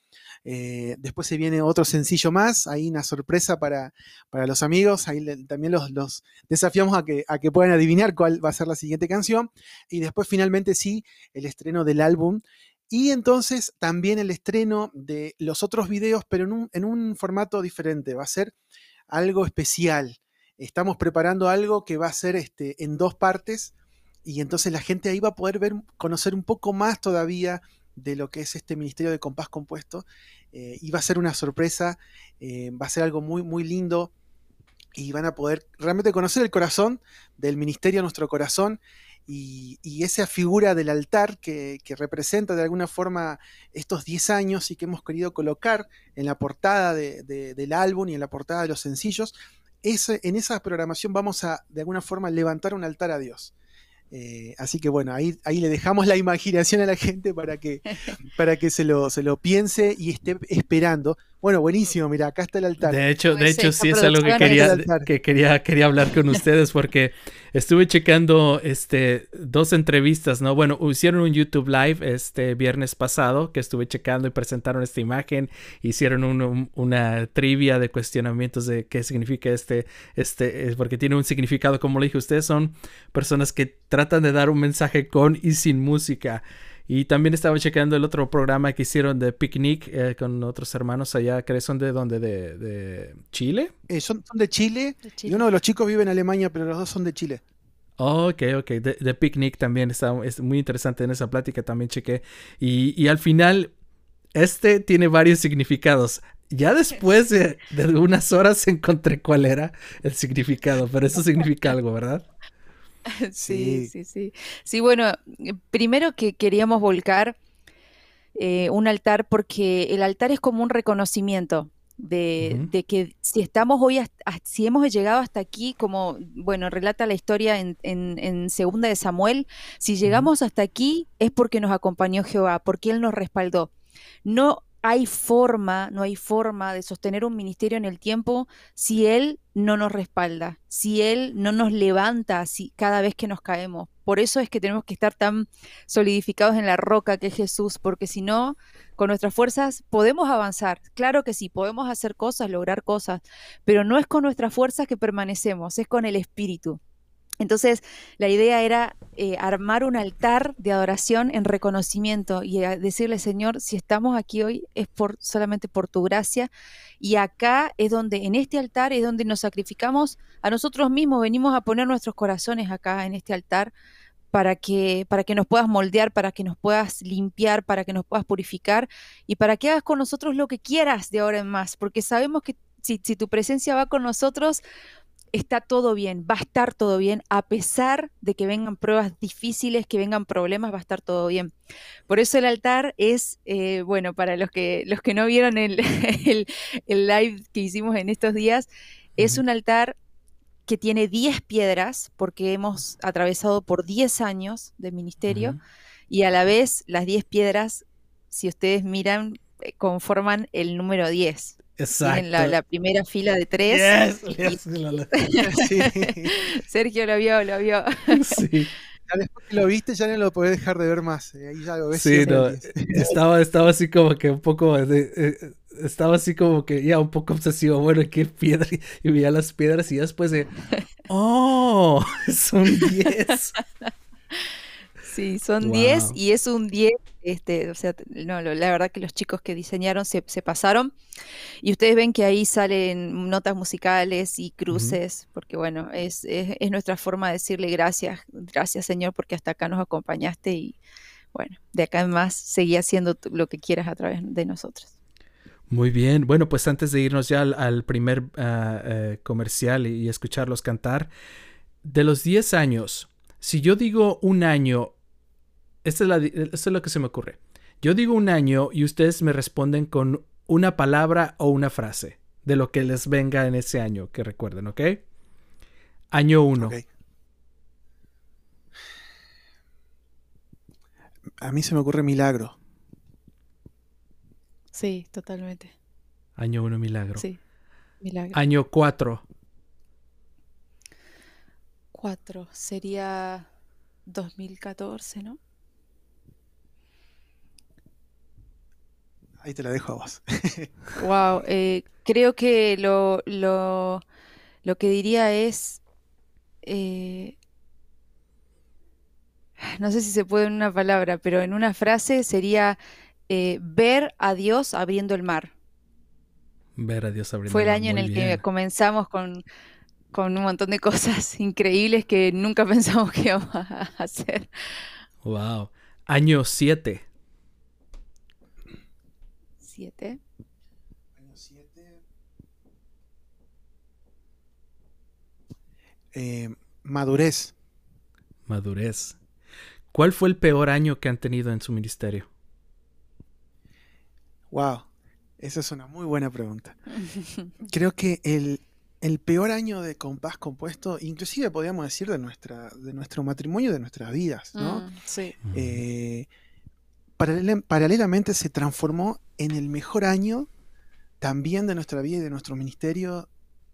Eh, después se viene otro sencillo más, ahí una sorpresa para, para los amigos. Ahí también los, los desafiamos a que, a que puedan adivinar cuál va a ser la siguiente canción. Y después finalmente sí, el estreno del álbum. Y entonces también el estreno de los otros videos, pero en un, en un formato diferente. Va a ser algo especial. Estamos preparando algo que va a ser este, en dos partes. Y entonces la gente ahí va a poder ver, conocer un poco más todavía de lo que es este Ministerio de Compás Compuesto. eh, y va a ser una sorpresa, eh, va a ser algo muy, muy lindo. Y van a poder realmente conocer el corazón del ministerio, nuestro corazón, y, y esa figura del altar que, que representa de alguna forma estos 10 años y que hemos querido colocar en la portada de- de- del álbum y en la portada de los sencillos. Ese- en esa programación vamos a de alguna forma levantar un altar a Dios. Eh, así que bueno, ahí, ahí le dejamos la imaginación a la gente para que, para que se, lo, se lo piense y esté esperando. Bueno, buenísimo, mira, acá está el altar. De hecho, de hecho sí es algo que quería, que quería, quería hablar con ustedes porque estuve checando este, dos entrevistas, ¿no? Bueno, hicieron un YouTube Live este viernes pasado que estuve checando y presentaron esta imagen, hicieron un- un- una trivia de cuestionamientos de qué significa este, este, eh, porque tiene un significado, como le dije, ustedes son personas que tratan de dar un mensaje con y sin música. Y también estaba checando el otro programa que hicieron de picnic eh, con otros hermanos allá, que son de donde, de, de Chile. Eh, son, son de Chile, De y Chile. uno de los chicos vive en Alemania, pero los dos son de Chile. Ok, ok. De, de Picnic también está es muy interesante en esa plática, también chequé. Y, y al final, este tiene varios significados. Ya después de, de unas horas encontré cuál era el significado, pero eso significa algo, ¿verdad? Sí, Sí. sí, sí. Bueno, eh, primero que queríamos volcar eh, un altar porque el altar es como un reconocimiento de, que si estamos hoy, hasta- si hemos llegado hasta aquí, como, bueno, relata la historia en, en, en Segunda de Samuel, si llegamos hasta aquí es porque nos acompañó Jehová, porque Él nos respaldó. No hay forma, no hay forma de sostener un ministerio en el tiempo si Él no nos respalda, si Él no nos levanta si, cada vez que nos caemos. Por eso es que tenemos que estar tan solidificados en la roca que es Jesús, porque si no, con nuestras fuerzas podemos avanzar. Claro que sí, podemos hacer cosas, lograr cosas, pero no es con nuestras fuerzas que permanecemos, es con el Espíritu. Entonces, la idea era eh, armar un altar de adoración en reconocimiento y a decirle, Señor, si estamos aquí hoy es por solamente por tu gracia. Y acá es donde, en este altar es donde nos sacrificamos a nosotros mismos, venimos a poner nuestros corazones acá en este altar para que, para que nos puedas moldear, para que nos puedas limpiar, para que nos puedas purificar y para que hagas con nosotros lo que quieras de ahora en más, porque sabemos que si tu presencia va con nosotros, está todo bien, va a estar todo bien, a pesar de que vengan pruebas difíciles, que vengan problemas, va a estar todo bien. Por eso el altar es, eh, bueno, para los que, los que no vieron el, el, el live que hicimos en estos días, es un altar que tiene 10 piedras, porque hemos atravesado por 10 años de ministerio, y a la vez las 10 piedras, si ustedes miran, eh, conforman el número 10. Exacto. Tienen la, la primera fila de tres. Yes, yes, la- la- Sí. Sergio lo vio, lo vio. sí. Ya después que lo viste, ya no lo podés dejar de ver más. eh, Ahí ya lo ves. Sí, no, el 10. estaba, estaba así como que un poco, de- eh, estaba así como que ya un poco obsesivo, bueno, qué piedra, y veía las piedras y ya después de, oh, son 10. Sí, son Wow. 10 y es un 10, este, o sea, no, lo- la verdad que los chicos que diseñaron se, se pasaron y ustedes ven que ahí salen notas musicales y cruces, porque bueno, es, es, es nuestra forma de decirle gracias, gracias Señor, porque hasta acá nos acompañaste y bueno, de acá en más seguí haciendo lo que quieras a través de nosotros. Muy bien, bueno, pues antes de irnos ya al, al primer ah, eh, comercial y, y escucharlos cantar, de los 10 años, si yo digo un año, esto es, la esto es lo que se me ocurre. Yo digo un año y ustedes me responden con una palabra o una frase de lo que les venga en ese año, que recuerden, ¿ok? Año 1. Ok. A mí se me ocurre milagro. Sí, totalmente. Año 1, milagro. Sí, milagro. Año 4. 4 sería 2014, ¿no? Ahí te la dejo a vos. Wow, eh, creo que lo, lo, lo que diría es, eh, no sé si se puede en una palabra, pero en una frase sería eh, ver a Dios abriendo el mar. Ver a Dios abriendo Fue el mar, año en el bien. que comenzamos con, con un montón de cosas increíbles que nunca pensamos que íbamos a hacer. Wow. Año 7. Siete. Eh, madurez. Madurez. ¿Cuál fue el peor año que han tenido en su ministerio? Wow, esa es una muy buena pregunta. Creo que el, el peor año de compás compuesto, inclusive podríamos decir de, nuestra, de nuestro matrimonio y de nuestras vidas, ¿no? Mm, sí. Eh, paralel- paralelamente se transformó en el mejor año también de nuestra vida y de nuestro ministerio,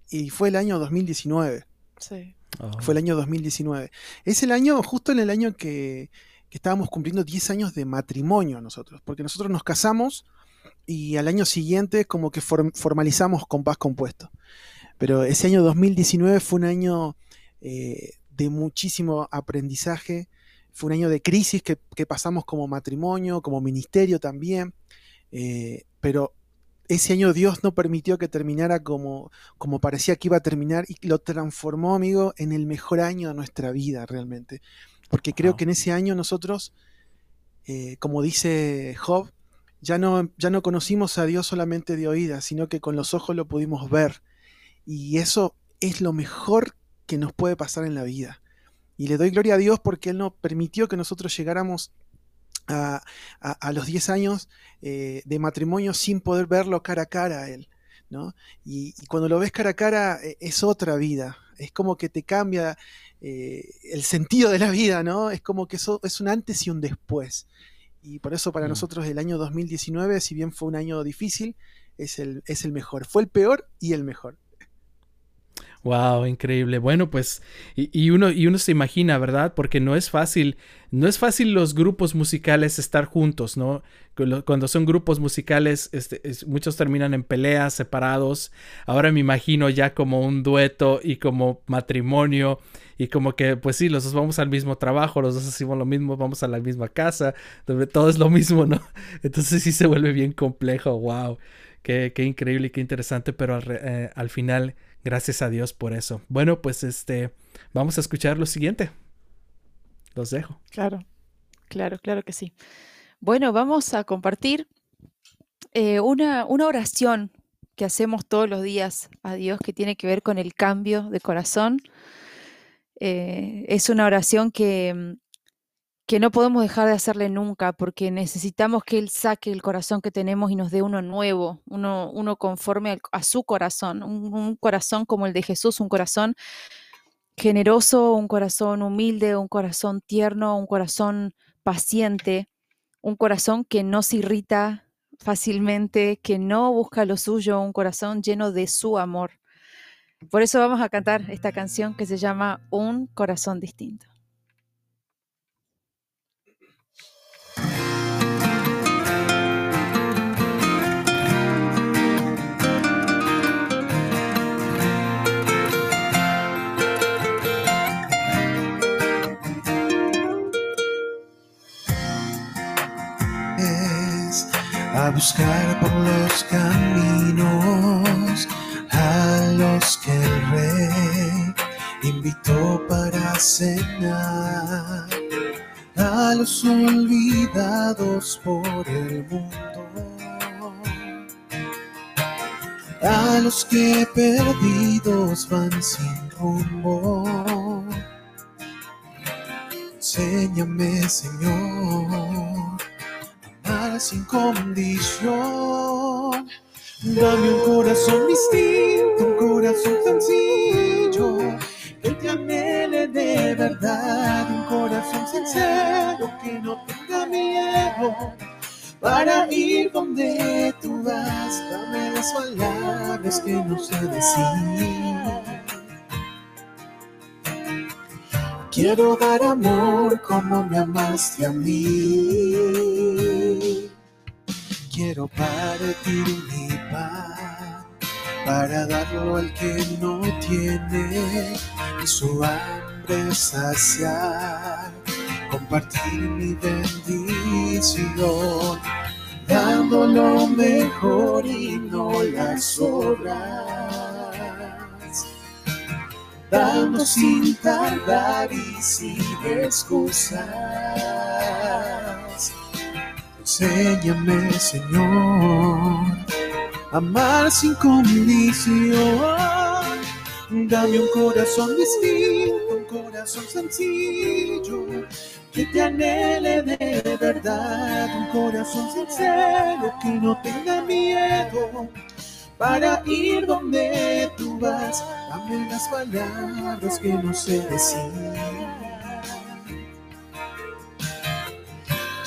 y fue el año 2019. Sí. Oh. Fue el año 2019. Es el año, justo en el año que, que estábamos cumpliendo 10 años de matrimonio nosotros, porque nosotros nos casamos y al año siguiente como que form- formalizamos compás compuesto. Pero ese año 2019 fue un año eh, de muchísimo aprendizaje, fue un año de crisis que, que pasamos como matrimonio, como ministerio también, eh, pero ese año Dios no permitió que terminara como, como parecía que iba a terminar y lo transformó, amigo, en el mejor año de nuestra vida realmente. Porque creo Wow. que en ese año nosotros, eh, como dice Job, ya no, ya no conocimos a Dios solamente de oídas, sino que con los ojos lo pudimos ver. Y eso es lo mejor que nos puede pasar en la vida. Y le doy gloria a Dios porque Él no permitió que nosotros llegáramos a, a- a los 10 años eh, de matrimonio sin poder verlo cara a cara a Él. ¿no? Y, y cuando lo ves cara a cara eh, es otra vida. Es como que te cambia eh, el sentido de la vida, ¿no? Es como que eso es un antes y un después. Y por eso para Mm. nosotros el año 2019, si bien fue un año difícil, es el, es el mejor. Fue el peor y el mejor. Wow, increíble. Bueno, pues, y, uno, y uno se imagina, ¿verdad? Porque no es fácil, no es fácil los grupos musicales estar juntos, ¿no? Cuando son grupos musicales, este, es- muchos terminan en peleas, separados. Ahora me imagino ya como un dueto y como matrimonio y como que, pues sí, los dos vamos al mismo trabajo, los dos hacemos lo mismo, vamos a la misma casa, todo es lo mismo, ¿no? Entonces sí se vuelve bien complejo, wow. Qué, qué increíble y qué interesante, pero al, eh, al final, gracias a Dios por eso. Bueno, pues este, vamos a escuchar lo siguiente. Los dejo. Claro, claro, claro que sí. Bueno, vamos a compartir eh, una, una oración que hacemos todos los días a Dios que tiene que ver con el cambio de corazón. Eh, es una oración que, que no podemos dejar de hacerle nunca porque necesitamos que Él saque el corazón que tenemos y nos dé uno nuevo, uno, uno conforme a su corazón, un corazón como el de Jesús, un corazón generoso, un corazón humilde, un corazón tierno, un corazón paciente, un corazón que no se irrita fácilmente, que no busca lo suyo, un corazón lleno de su amor. Por eso vamos a cantar esta canción que se llama Un corazón distinto. A buscar por los caminos a los que el rey invitó para cenar, a los olvidados por el mundo, a los que perdidos van sin rumbo. Enséñame, Señor, sin condición. Dame un corazón distinto, un corazón sencillo, que te anhele de verdad, un corazón sincero que no tenga miedo. Para ir donde tú vas, dame las palabras que no sé decir. Quiero dar amor como me amaste a mí. Quiero partir mi pan para darlo al que no tiene y su hambre saciar. Compartir mi bendición, dando lo mejor y no las sobras dando sin tardar y sin excusas. Enséñame, Señor, amar sin condición. Dame un corazón distinto, un corazón sencillo, que te anhele de verdad, un corazón sincero que no tenga miedo para ir donde tú vas. Dame las palabras que no sé decir.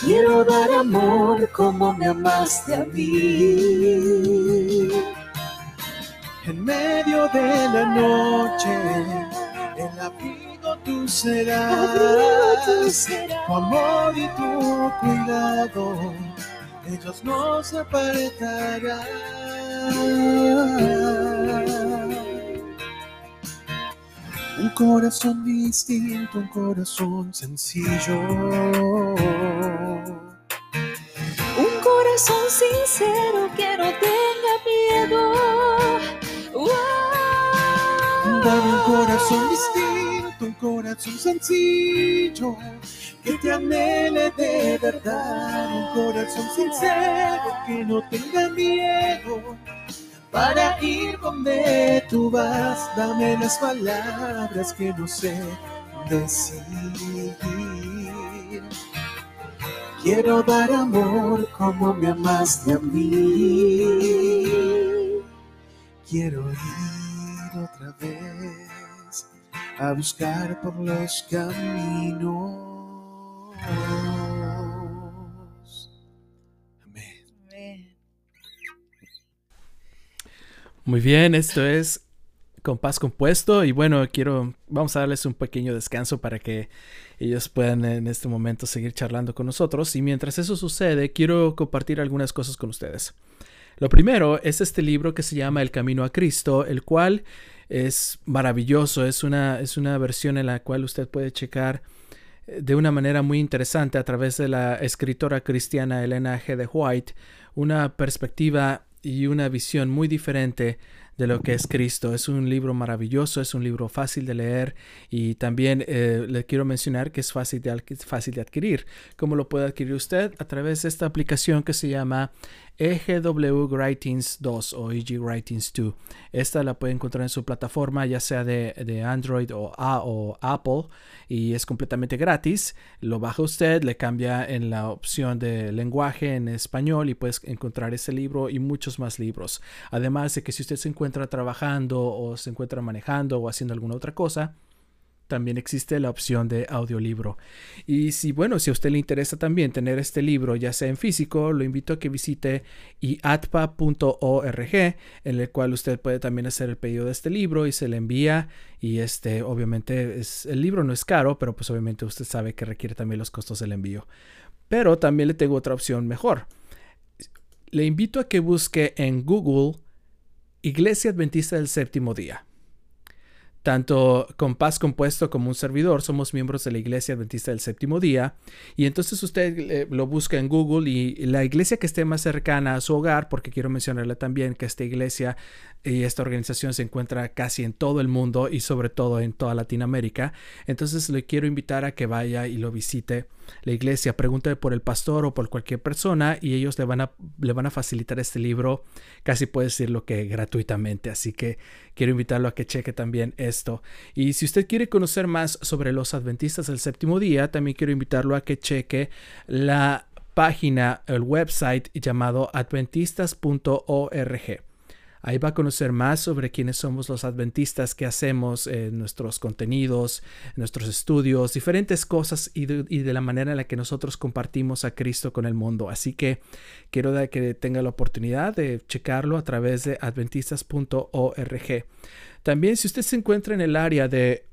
Quiero dar amor como me amaste a mí. En medio de la noche, el abrigo tú serás. Tu amor y tu cuidado, ellos no se apartarán. Un corazón distinto, un corazón sencillo. Un corazón sincero que no tenga miedo. Dame un corazón distinto, un corazón sencillo, que te anhele de verdad, un corazón sincero que no tenga miedo. Para ir donde tú vas, dame las palabras que no sé decir. Quiero dar amor como me amaste a mí. Quiero ir otra vez a buscar por los caminos. Muy bien, esto es Compás Compuesto y bueno, quiero, vamos a darles un pequeño descanso para que ellos puedan en este momento seguir charlando con nosotros y mientras eso sucede, quiero compartir algunas cosas con ustedes. Lo primero es este libro que se llama El Camino a Cristo, el cual es maravilloso, es una, es una versión en la cual usted puede checar eh, de una manera muy interesante a través de la escritora cristiana Elena G. de White una perspectiva y una visión muy diferente de lo que es Cristo. Es un libro maravilloso, es un libro fácil de leer y también eh, le quiero mencionar que es fácil de, fácil de adquirir. ¿Cómo lo puede adquirir usted? A través de esta aplicación que se llama EGW Writings 2 o EG Writings 2. Esta la puede encontrar en su plataforma, ya sea de, de Android o, o Apple, y es completamente gratis. Lo baja usted, le cambia en la opción de lenguaje en español y puedes encontrar ese libro y muchos más libros. Además de que si usted se encuentra trabajando o se encuentra manejando o haciendo alguna otra cosa, también existe la opción de audiolibro. Y si, bueno, si a usted le interesa también tener este libro, ya sea en físico, lo invito a que visite iatpa.org, en el cual usted puede también hacer el pedido de este libro y se le envía. Y este, obviamente, es, el libro no es caro, pero pues obviamente usted sabe que requiere también los costos del envío. Pero también le tengo otra opción mejor. Le invito a que busque en Google Iglesia Adventista del Séptimo Día. Tanto Compás Compuesto como un servidor somos miembros de la Iglesia Adventista del Séptimo Día y entonces usted eh, lo busca en Google y la iglesia que esté más cercana a su hogar, porque quiero mencionarle también que esta iglesia y esta organización se encuentra casi en todo el mundo y sobre todo en toda Latinoamérica. Entonces le quiero invitar a que vaya y lo visite la iglesia, pregunte por el pastor o por cualquier persona y ellos le van a, le van a facilitar este libro, casi puede decirlo que gratuitamente. Así que quiero invitarlo a que cheque también esto. Y si usted quiere conocer más sobre los adventistas del séptimo día, también quiero invitarlo a que cheque la página, el website llamado adventistas.org. Ahí va a conocer más sobre quiénes somos los adventistas, qué hacemos, en nuestros contenidos, nuestros estudios, diferentes cosas y de, la manera en la que nosotros compartimos a Cristo con el mundo. Así que quiero que tenga la oportunidad de checarlo a través de adventistas.org. También si usted se encuentra en el área de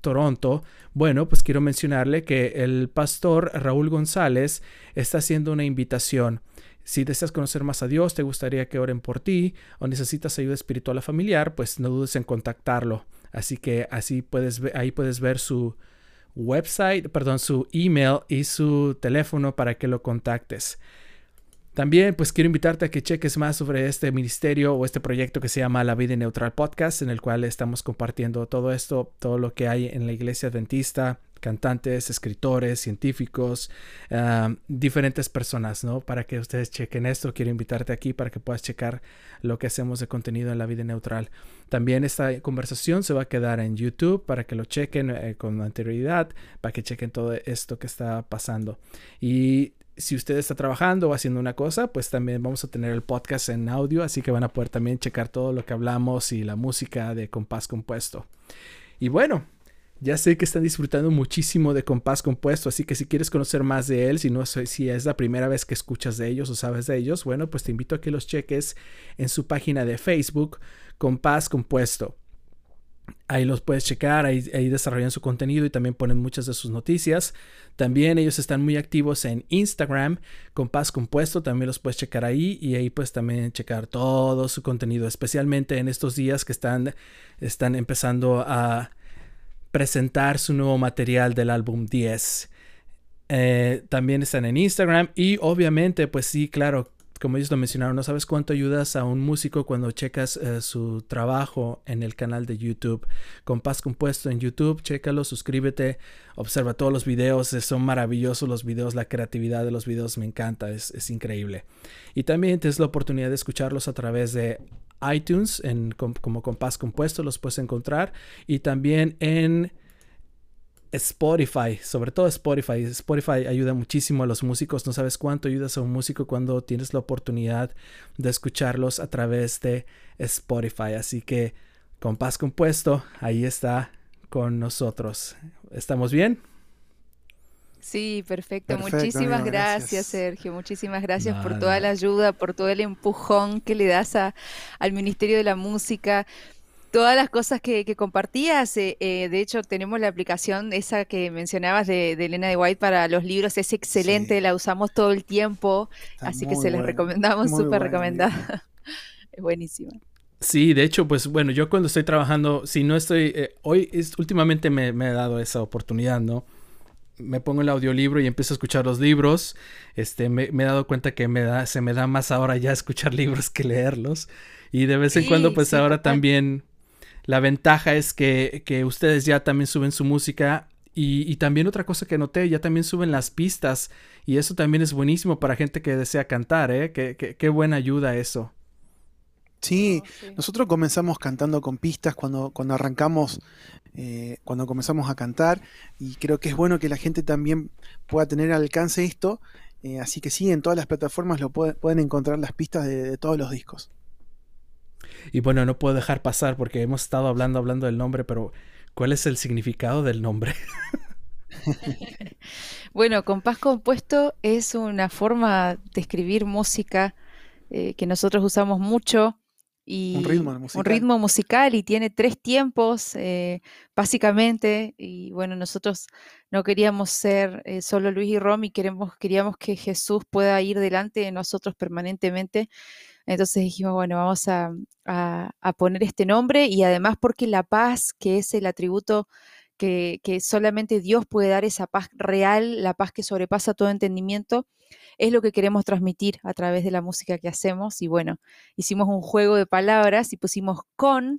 Toronto, bueno, pues quiero mencionarle que el pastor Raúl González está haciendo una invitación. Si deseas conocer más a Dios, te gustaría que oren por ti o necesitas ayuda espiritual o familiar, pues no dudes en contactarlo. Así que así puedes ver, ahí puedes ver su website, perdón, su email y su teléfono para que lo contactes. También pues quiero invitarte a que cheques más sobre este ministerio o este proyecto que se llama La Vida Neutral Podcast, en el cual estamos compartiendo todo esto, todo lo que hay en la iglesia adventista, cantantes, escritores, científicos, ah, diferentes personas, ¿no? Para que ustedes chequen esto, quiero invitarte aquí para que puedas checar lo que hacemos de contenido en la vida neutral. También esta conversación se va a quedar en YouTube para que lo chequen eh, con anterioridad, para que chequen todo esto que está pasando. Y si usted está trabajando o haciendo una cosa, pues también vamos a tener el podcast en audio, así que van a poder también checar todo lo que hablamos y la música de Compás Compuesto. Y bueno, ya sé que están disfrutando muchísimo de Compás Compuesto, así que si quieres conocer más de él, si no si es la primera vez que escuchas de ellos o sabes de ellos, bueno, pues te invito a que los cheques en su página de Facebook, Compás Compuesto. Ahí los puedes checar, ahí, desarrollan su contenido y también ponen muchas de sus noticias. También ellos están muy activos en Instagram, con Paz Compuesto, también los puedes checar ahí y ahí puedes también checar todo su contenido, especialmente en estos días que están, están empezando a presentar su nuevo material del álbum 10. Eh, también están en Instagram y obviamente pues sí, claro, como ellos lo mencionaron, no sabes cuánto ayudas a un músico cuando checas eh, su trabajo en el canal de YouTube. Compás Compuesto en YouTube, chécalo, suscríbete, observa todos los videos, son maravillosos los videos, la creatividad de los videos me encanta, es, increíble. Y también tienes la oportunidad de escucharlos a través de iTunes, en, como Compás Compuesto, los puedes encontrar, y también en Spotify, sobre todo Spotify. Spotify ayuda muchísimo a los músicos. No sabes cuánto ayudas a un músico cuando tienes la oportunidad de escucharlos a través de Spotify. Así que con paz compuesto, ahí está con nosotros. ¿Estamos bien? Sí, perfecto. Muchísimas gracias, Sergio. Muchísimas gracias por toda la ayuda, por todo el empujón que le das al Ministerio de la Música todas las cosas que, compartías. Eh, eh, de hecho, tenemos la aplicación esa que mencionabas de, Elena de White para los libros. Es excelente, la usamos todo el tiempo. así que se les recomendamos, súper recomendada. es buenísima. Sí, de hecho, pues bueno, yo cuando estoy trabajando, si no estoy, eh, hoy es, últimamente me, he dado esa oportunidad, ¿no? Me pongo el audiolibro y empiezo a escuchar los libros. Este, me, he dado cuenta que me da, se me da más ahora ya escuchar libros que leerlos. Y de vez en cuando, pues ahora también la ventaja es que, ustedes ya también suben su música y, también otra cosa que noté, ya también suben las pistas y eso también es buenísimo para gente que desea cantar, ¿eh? Qué, buena ayuda eso. Sí, nosotros comenzamos cantando con pistas cuando, cuando arrancamos, eh, cuando comenzamos a cantar y creo que es bueno que la gente también pueda tener alcance esto, eh, así que sí, en todas las plataformas lo pueden encontrar las pistas de todos los discos. Y bueno, no puedo dejar pasar porque hemos estado hablando, hablando del nombre, pero ¿cuál es el significado del nombre? bueno, compás compuesto es una forma de escribir música eh, que nosotros usamos mucho. Y un ritmo musical. Un ritmo musical y tiene tres tiempos, eh, básicamente. Y bueno, nosotros no queríamos ser eh, solo Luis y Romy, queremos, queríamos que Jesús pueda ir delante de nosotros permanentemente. Entonces dijimos, bueno, vamos a, poner este nombre y además porque la paz, que es el atributo que, solamente Dios puede dar, esa paz real, la paz que sobrepasa todo entendimiento, es lo que queremos transmitir a través de la música que hacemos. Y bueno, hicimos un juego de palabras y pusimos con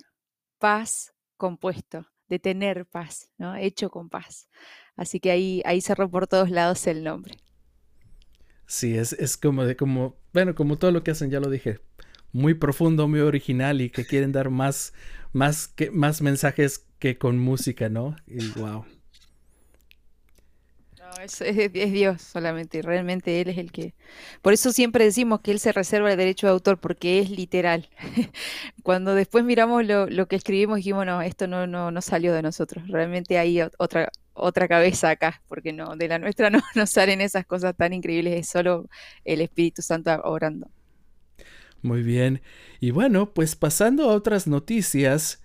paz compuesto, de tener paz, ¿no? Hecho con paz. Así que ahí, ahí cerró por todos lados el nombre. Sí, es, es como de como, bueno, como todo lo que hacen, ya lo dije, muy profundo, muy original y que quieren dar más, más, que, más mensajes que con música, ¿no? Y wow. No, es, es, Dios solamente, realmente Él es el que... Por eso siempre decimos que Él se reserva el derecho de autor, porque es literal. Cuando después miramos lo, lo que escribimos, dijimos, no, esto no, no, no salió de nosotros, realmente hay otra, otra cabeza acá, porque no, de la nuestra no, no salen esas cosas tan increíbles, es solo el Espíritu Santo orando. Muy bien. Y bueno, pues pasando a otras noticias,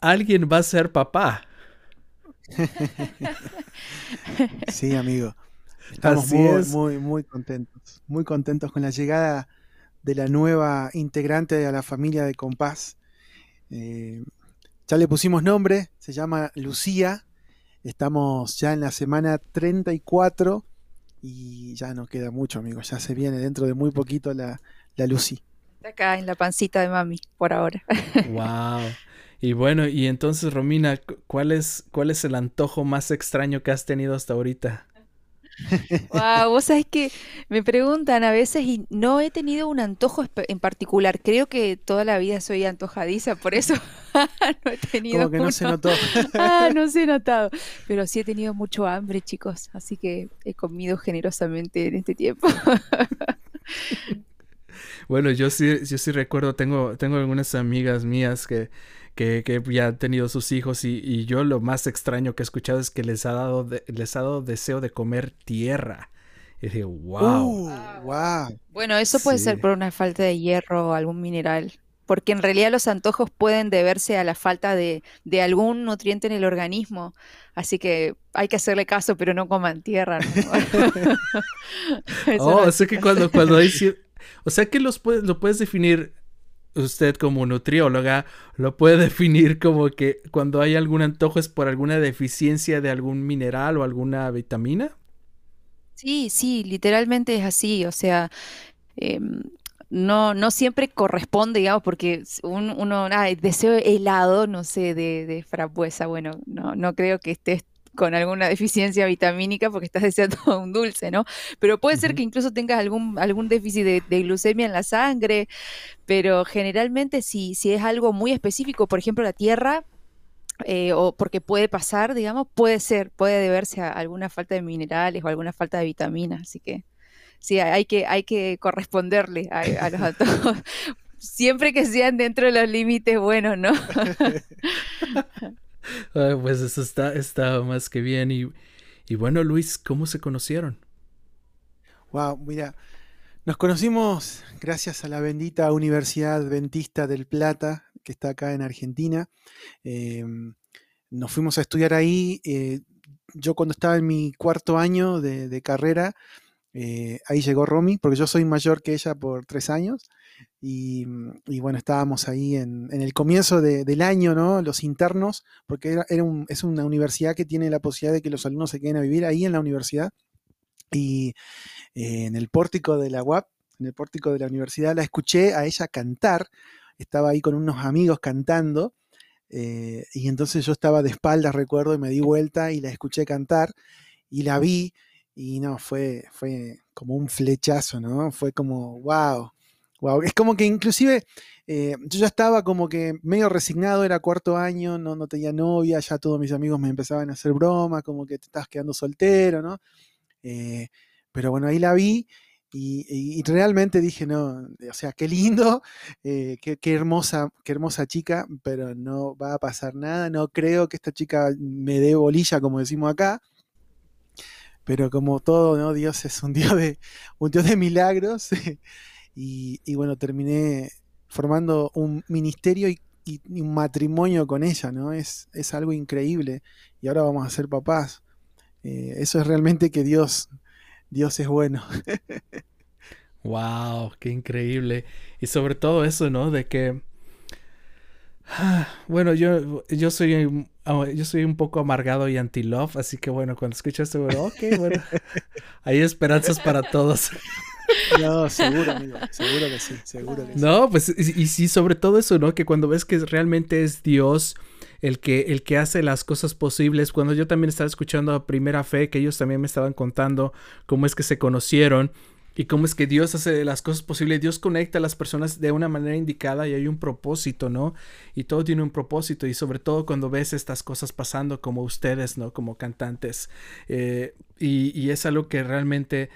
alguien va a ser papá. sí, amigo. Estamos Así muy, es. muy, muy contentos. Muy contentos con la llegada de la nueva integrante a la familia de Compás. Eh, ya le pusimos nombre, se llama Lucía. Estamos ya en la semana 34 y ya no queda mucho, amigos. Ya se viene dentro de muy poquito la, la Lucy. Acá en la pancita de mami, por ahora. Wow. Y bueno, y entonces, Romina, cu- ¿cuál es, cuál es el antojo más extraño que has tenido hasta ahorita? Wow, vos sabés que me preguntan a veces y no he tenido un antojo en particular. Creo que toda la vida soy antojadiza, por eso no he tenido Como que no se notó. Ah, no se he notado. Pero sí he tenido mucho hambre, chicos. Así que he comido generosamente en este tiempo. Bueno, yo sí, yo sí recuerdo, tengo, tengo algunas amigas mías que, que, que ya han tenido sus hijos y, y yo lo más extraño que he escuchado es que les ha dado, de- les ha dado deseo de comer tierra. Y dije, wow. Uh, wow. Bueno, eso puede ser por una falta de hierro o algún mineral. Porque en realidad los antojos pueden deberse a la falta de, de algún nutriente en el organismo. Así que hay que hacerle caso, pero no coman tierra. ¿no? Eso Oh, no- o sea que cuando, cuando hay O sea que los puede- lo puedes definir usted como nutrióloga, lo puede definir como que cuando hay algún antojo es por alguna deficiencia de algún mineral o alguna vitamina. Sí, sí, literalmente es así, o sea, em, no, no siempre corresponde, digamos, porque un- uno, ay, deseo helado, no sé, de, de frambuesa, bueno, no, no creo que estés con alguna deficiencia vitamínica porque estás deseando un dulce, ¿no? Pero puede ser que incluso tengas algún, algún déficit de, de glucemia en la sangre, pero generalmente si, si es algo muy específico, por ejemplo, la tierra, eh, o porque puede pasar, digamos, puede ser, puede deberse a alguna falta de minerales o alguna falta de vitaminas, así que sí, hay que, hay que corresponderle a, a los antojos, siempre que sean dentro de los límites buenos, ¿no? Pues eso está, está más que bien. Y, y bueno, Luis, ¿cómo se conocieron? Wow, mira, nos conocimos gracias a la bendita Universidad Adventista del Plata, que está acá en Argentina. Eh, nos fuimos a estudiar ahí. eh, yo cuando estaba en mi cuarto año de, de carrera, eh, ahí llegó Romy, porque yo soy mayor que ella por tres años. Y, mm, y bueno, estábamos ahí en, el comienzo de- del año, ¿no? Los internos, porque era, es una universidad que tiene la posibilidad de que los alumnos se queden a vivir ahí en la universidad. Y eh, en el pórtico de la UAP, en el pórtico de la universidad, la escuché a ella cantar. Estaba ahí con unos amigos cantando. eh, y entonces yo estaba de espaldas, recuerdo, y me di vuelta y la escuché cantar. Y la vi. Y no, fue, fue como un flechazo, ¿no? Fue como, wow. Wow. Es como que inclusive eh, yo ya estaba como que medio resignado, era cuarto año, no, no tenía novia, ya todos mis amigos me empezaban a hacer bromas, como que te estás quedando soltero, ¿no? Eh, pero bueno, ahí la vi y realmente dije, no, o sea, qué lindo, eh, qué, qué hermosa, qué hermosa chica, pero no va a pasar nada, no creo que esta chica me dé bolilla, como decimos acá. Pero como todo, ¿no? Dios es un Dios de, un Dios de milagros. y, y bueno, terminé formando un ministerio y, y- y un matrimonio con ella, ¿no? Es, es algo increíble. Y ahora vamos a ser papás. Eh, eso es realmente que Dios, Dios es bueno. Wow, qué increíble. Y sobre todo eso, ¿no? De que... Ah, Bueno, yo, yo soy un- ah, yo soy un poco amargado y anti-love, así que bueno, cuando escucho esto, bueno, ok, bueno, hay esperanzas para todos. No, seguro, amigo. Seguro que sí, seguro que sí. No, pues y, sí, sobre todo eso, ¿no? Que cuando ves que realmente es Dios el que, el que hace las cosas posibles, cuando yo también estaba escuchando a Primera Fe, que ellos también me estaban contando cómo es que se conocieron y cómo es que Dios hace las cosas posibles, Dios conecta a las personas de una manera indicada y hay un propósito, ¿no? Y todo tiene un propósito y sobre todo cuando ves estas cosas pasando como ustedes, ¿no? Como cantantes. Eh, y, y es algo que realmente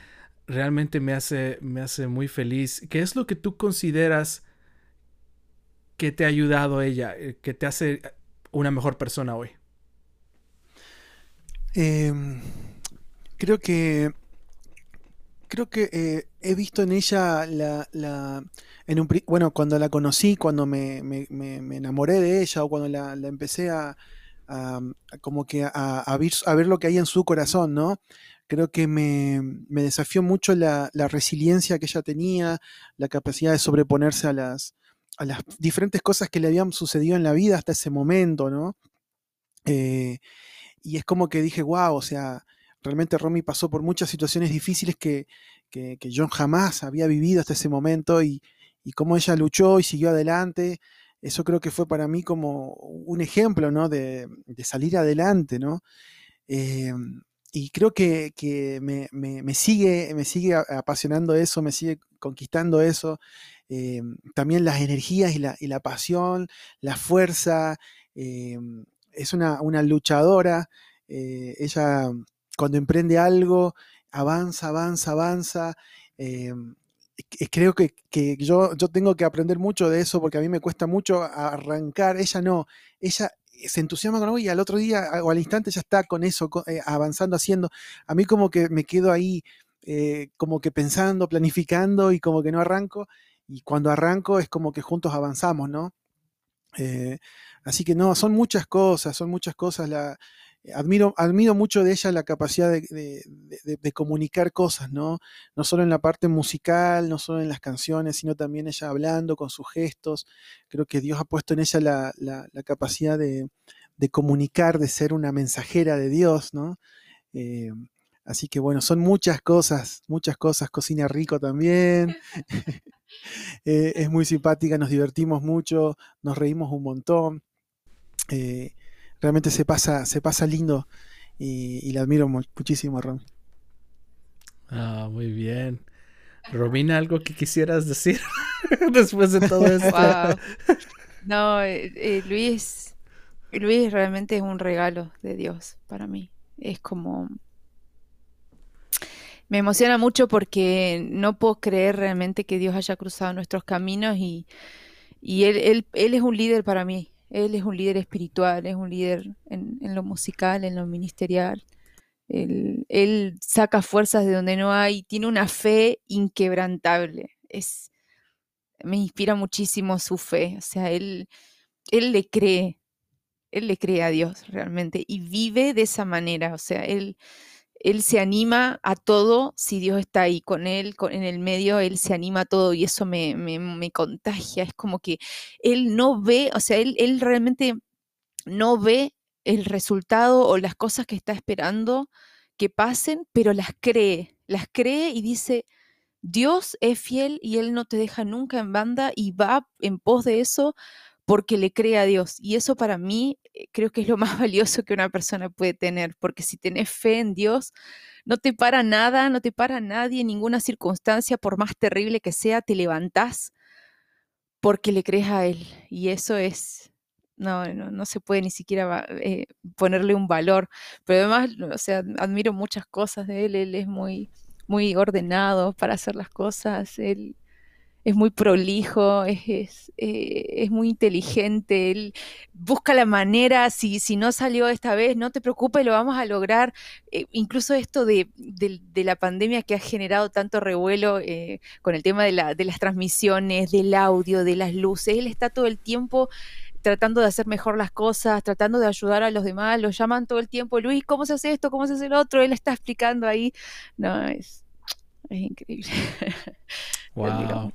realmente me hace, me hace muy feliz. ¿Qué es lo que tú consideras que te ha ayudado ella, eh, que te hace una mejor persona hoy? Eh, creo que creo que eh, he visto en ella la, la- en un bueno cuando la conocí cuando me, me- enamoré de ella o cuando la, la empecé a, como que a, ver, lo que hay en su corazón, ¿no? Creo que me, desafió mucho la, resiliencia que ella tenía, la capacidad de sobreponerse a las, a las diferentes cosas que le habían sucedido en la vida hasta ese momento, ¿no? Eh, y es como que dije, wow, o sea, realmente Romy pasó por muchas situaciones difíciles que, que, yo jamás había vivido hasta ese momento y, y cómo ella luchó y siguió adelante eso creo que fue para mí como un ejemplo, ¿no? De, salir adelante, ¿no? Eh, y creo que, me, sigue, me sigue apasionando eso, me sigue conquistando eso. Eh, también las energías y la, pasión, la fuerza. Eh, es una, luchadora. ella cuando emprende algo, avanza, avanza, avanza creo que, yo, yo tengo que aprender mucho de eso porque a mí me cuesta mucho arrancar. Ella no, ella se entusiasma con algo y al otro día o al instante ya está con eso, eh, avanzando, haciendo. A mí como que me quedo ahí eh, como que pensando, planificando y como que no arranco. Y cuando arranco es como que juntos avanzamos, ¿no? Eh, así que no, son muchas cosas, son muchas cosas. La, admiro, admiro mucho de ella la capacidad de, comunicar cosas, ¿no? No solo en la parte musical, no solo en las canciones, sino también ella hablando con sus gestos. Creo que Dios ha puesto en ella la, capacidad de, comunicar, de ser una mensajera de Dios, ¿no? Eh, así que bueno, son muchas cosas, muchas cosas. Cocina rico también. Eh, es muy simpática, nos divertimos mucho, nos reímos un montón. Eh, realmente se pasa, se pasa lindo y, la admiro muchísimo, Rom. Ah, muy bien. Romina, ¿algo que quisieras decir después de todo esto? No, eh, eh, Luis, Luis realmente es un regalo de Dios para mí. Es como... Me emociona mucho porque no puedo creer realmente que Dios haya cruzado nuestros caminos y, y él, él, él es un líder para mí. Él es un líder espiritual, es un líder en, lo musical, en lo ministerial. Él, saca fuerzas de donde no hay, tiene una fe inquebrantable. Es, me inspira muchísimo su fe. O sea, él, él le cree, él le cree a Dios realmente y vive de esa manera. O sea, él, él se anima a todo si Dios está ahí con él, en el medio, él se anima a todo y eso me, contagia. Es como que él no ve, o sea, él, él realmente no ve el resultado o las cosas que está esperando que pasen, pero las cree, las cree y dice, Dios es fiel y Él no te deja nunca en banda y va en pos de eso porque le cree a Dios. Y eso para mí eh, creo que es lo más valioso que una persona puede tener, porque si tenés fe en Dios, no te para nada, no te para nadie, ninguna circunstancia, por más terrible que sea, te levantás porque le crees a Él. Y eso es, no, no, se puede ni siquiera eh, ponerle un valor. Pero además, o sea, admiro muchas cosas de Él, Él es muy, muy ordenado para hacer las cosas, Él es muy prolijo, es, eh, es, muy inteligente, él busca la manera, si, si no salió esta vez, no te preocupes, lo vamos a lograr. Eh, incluso esto de, la pandemia que ha generado tanto revuelo eh, con el tema de, la, de las transmisiones, del audio, de las luces, él está todo el tiempo tratando de hacer mejor las cosas, tratando de ayudar a los demás, lo llaman todo el tiempo, Luis, ¿cómo se hace esto? ¿Cómo se hace el otro? Él está explicando ahí. No, es, es increíble. Wow.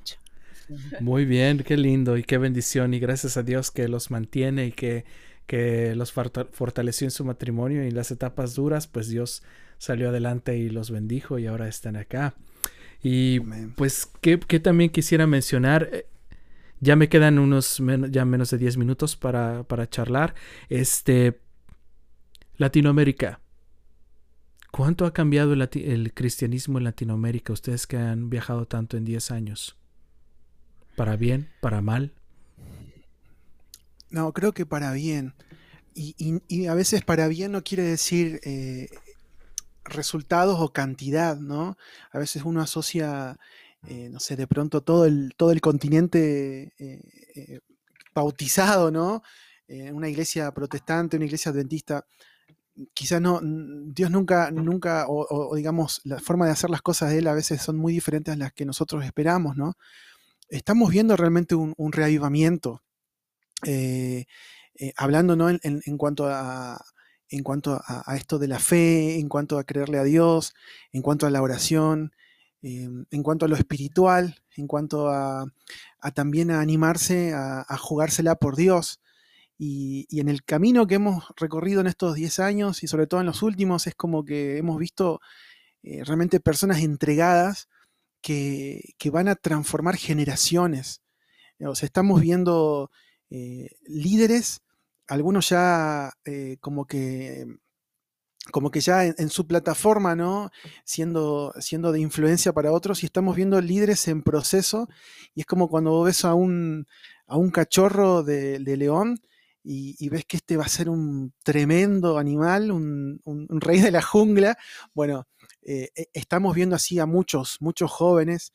Muy bien, qué lindo y qué bendición y gracias a Dios que los mantiene y que, que los fortaleció en su matrimonio y en las etapas duras, pues Dios salió adelante y los bendijo y ahora están acá. Y pues, ¿qué, también quisiera mencionar? Eh, ya me quedan unos, ya menos de 10 minutos para, para charlar. Este, Latinoamérica. ¿Cuánto ha cambiado el, el, cristianismo en Latinoamérica? Ustedes que han viajado tanto en 10 años. ¿Para bien? ¿Para mal? No, creo que para bien. Y, a veces para bien no quiere decir eh, resultados o cantidad, ¿no? A veces uno asocia, eh, no sé, de pronto todo el, todo el continente eh, bautizado, ¿no? una iglesia protestante, una iglesia adventista. Quizás no, Dios nunca, nunca, o, digamos, la forma de hacer las cosas de Él a veces son muy diferentes a las que nosotros esperamos, ¿no? Estamos viendo realmente un, reavivamiento. Eh, eh, hablando ¿no? en, en, cuanto, a, en cuanto a, esto de la fe, en cuanto a creerle a Dios, en cuanto a la oración, em, en cuanto a lo espiritual, en cuanto a, también a animarse a, jugársela por Dios. Y, y, en el camino que hemos recorrido en estos 10 años y sobre todo en los últimos, es como que hemos visto eh, realmente personas entregadas que, van a transformar generaciones. O sea, estamos viendo eh, líderes, algunos ya eh, como que como que ya en, su plataforma, ¿no? Siendo, siendo de influencia para otros, y estamos viendo líderes en proceso, y es como cuando ves a un, a un cachorro de, león y, ves que este va a ser un tremendo animal, un, rey de la jungla. Bueno, eh, e, estamos viendo así a muchos, muchos jóvenes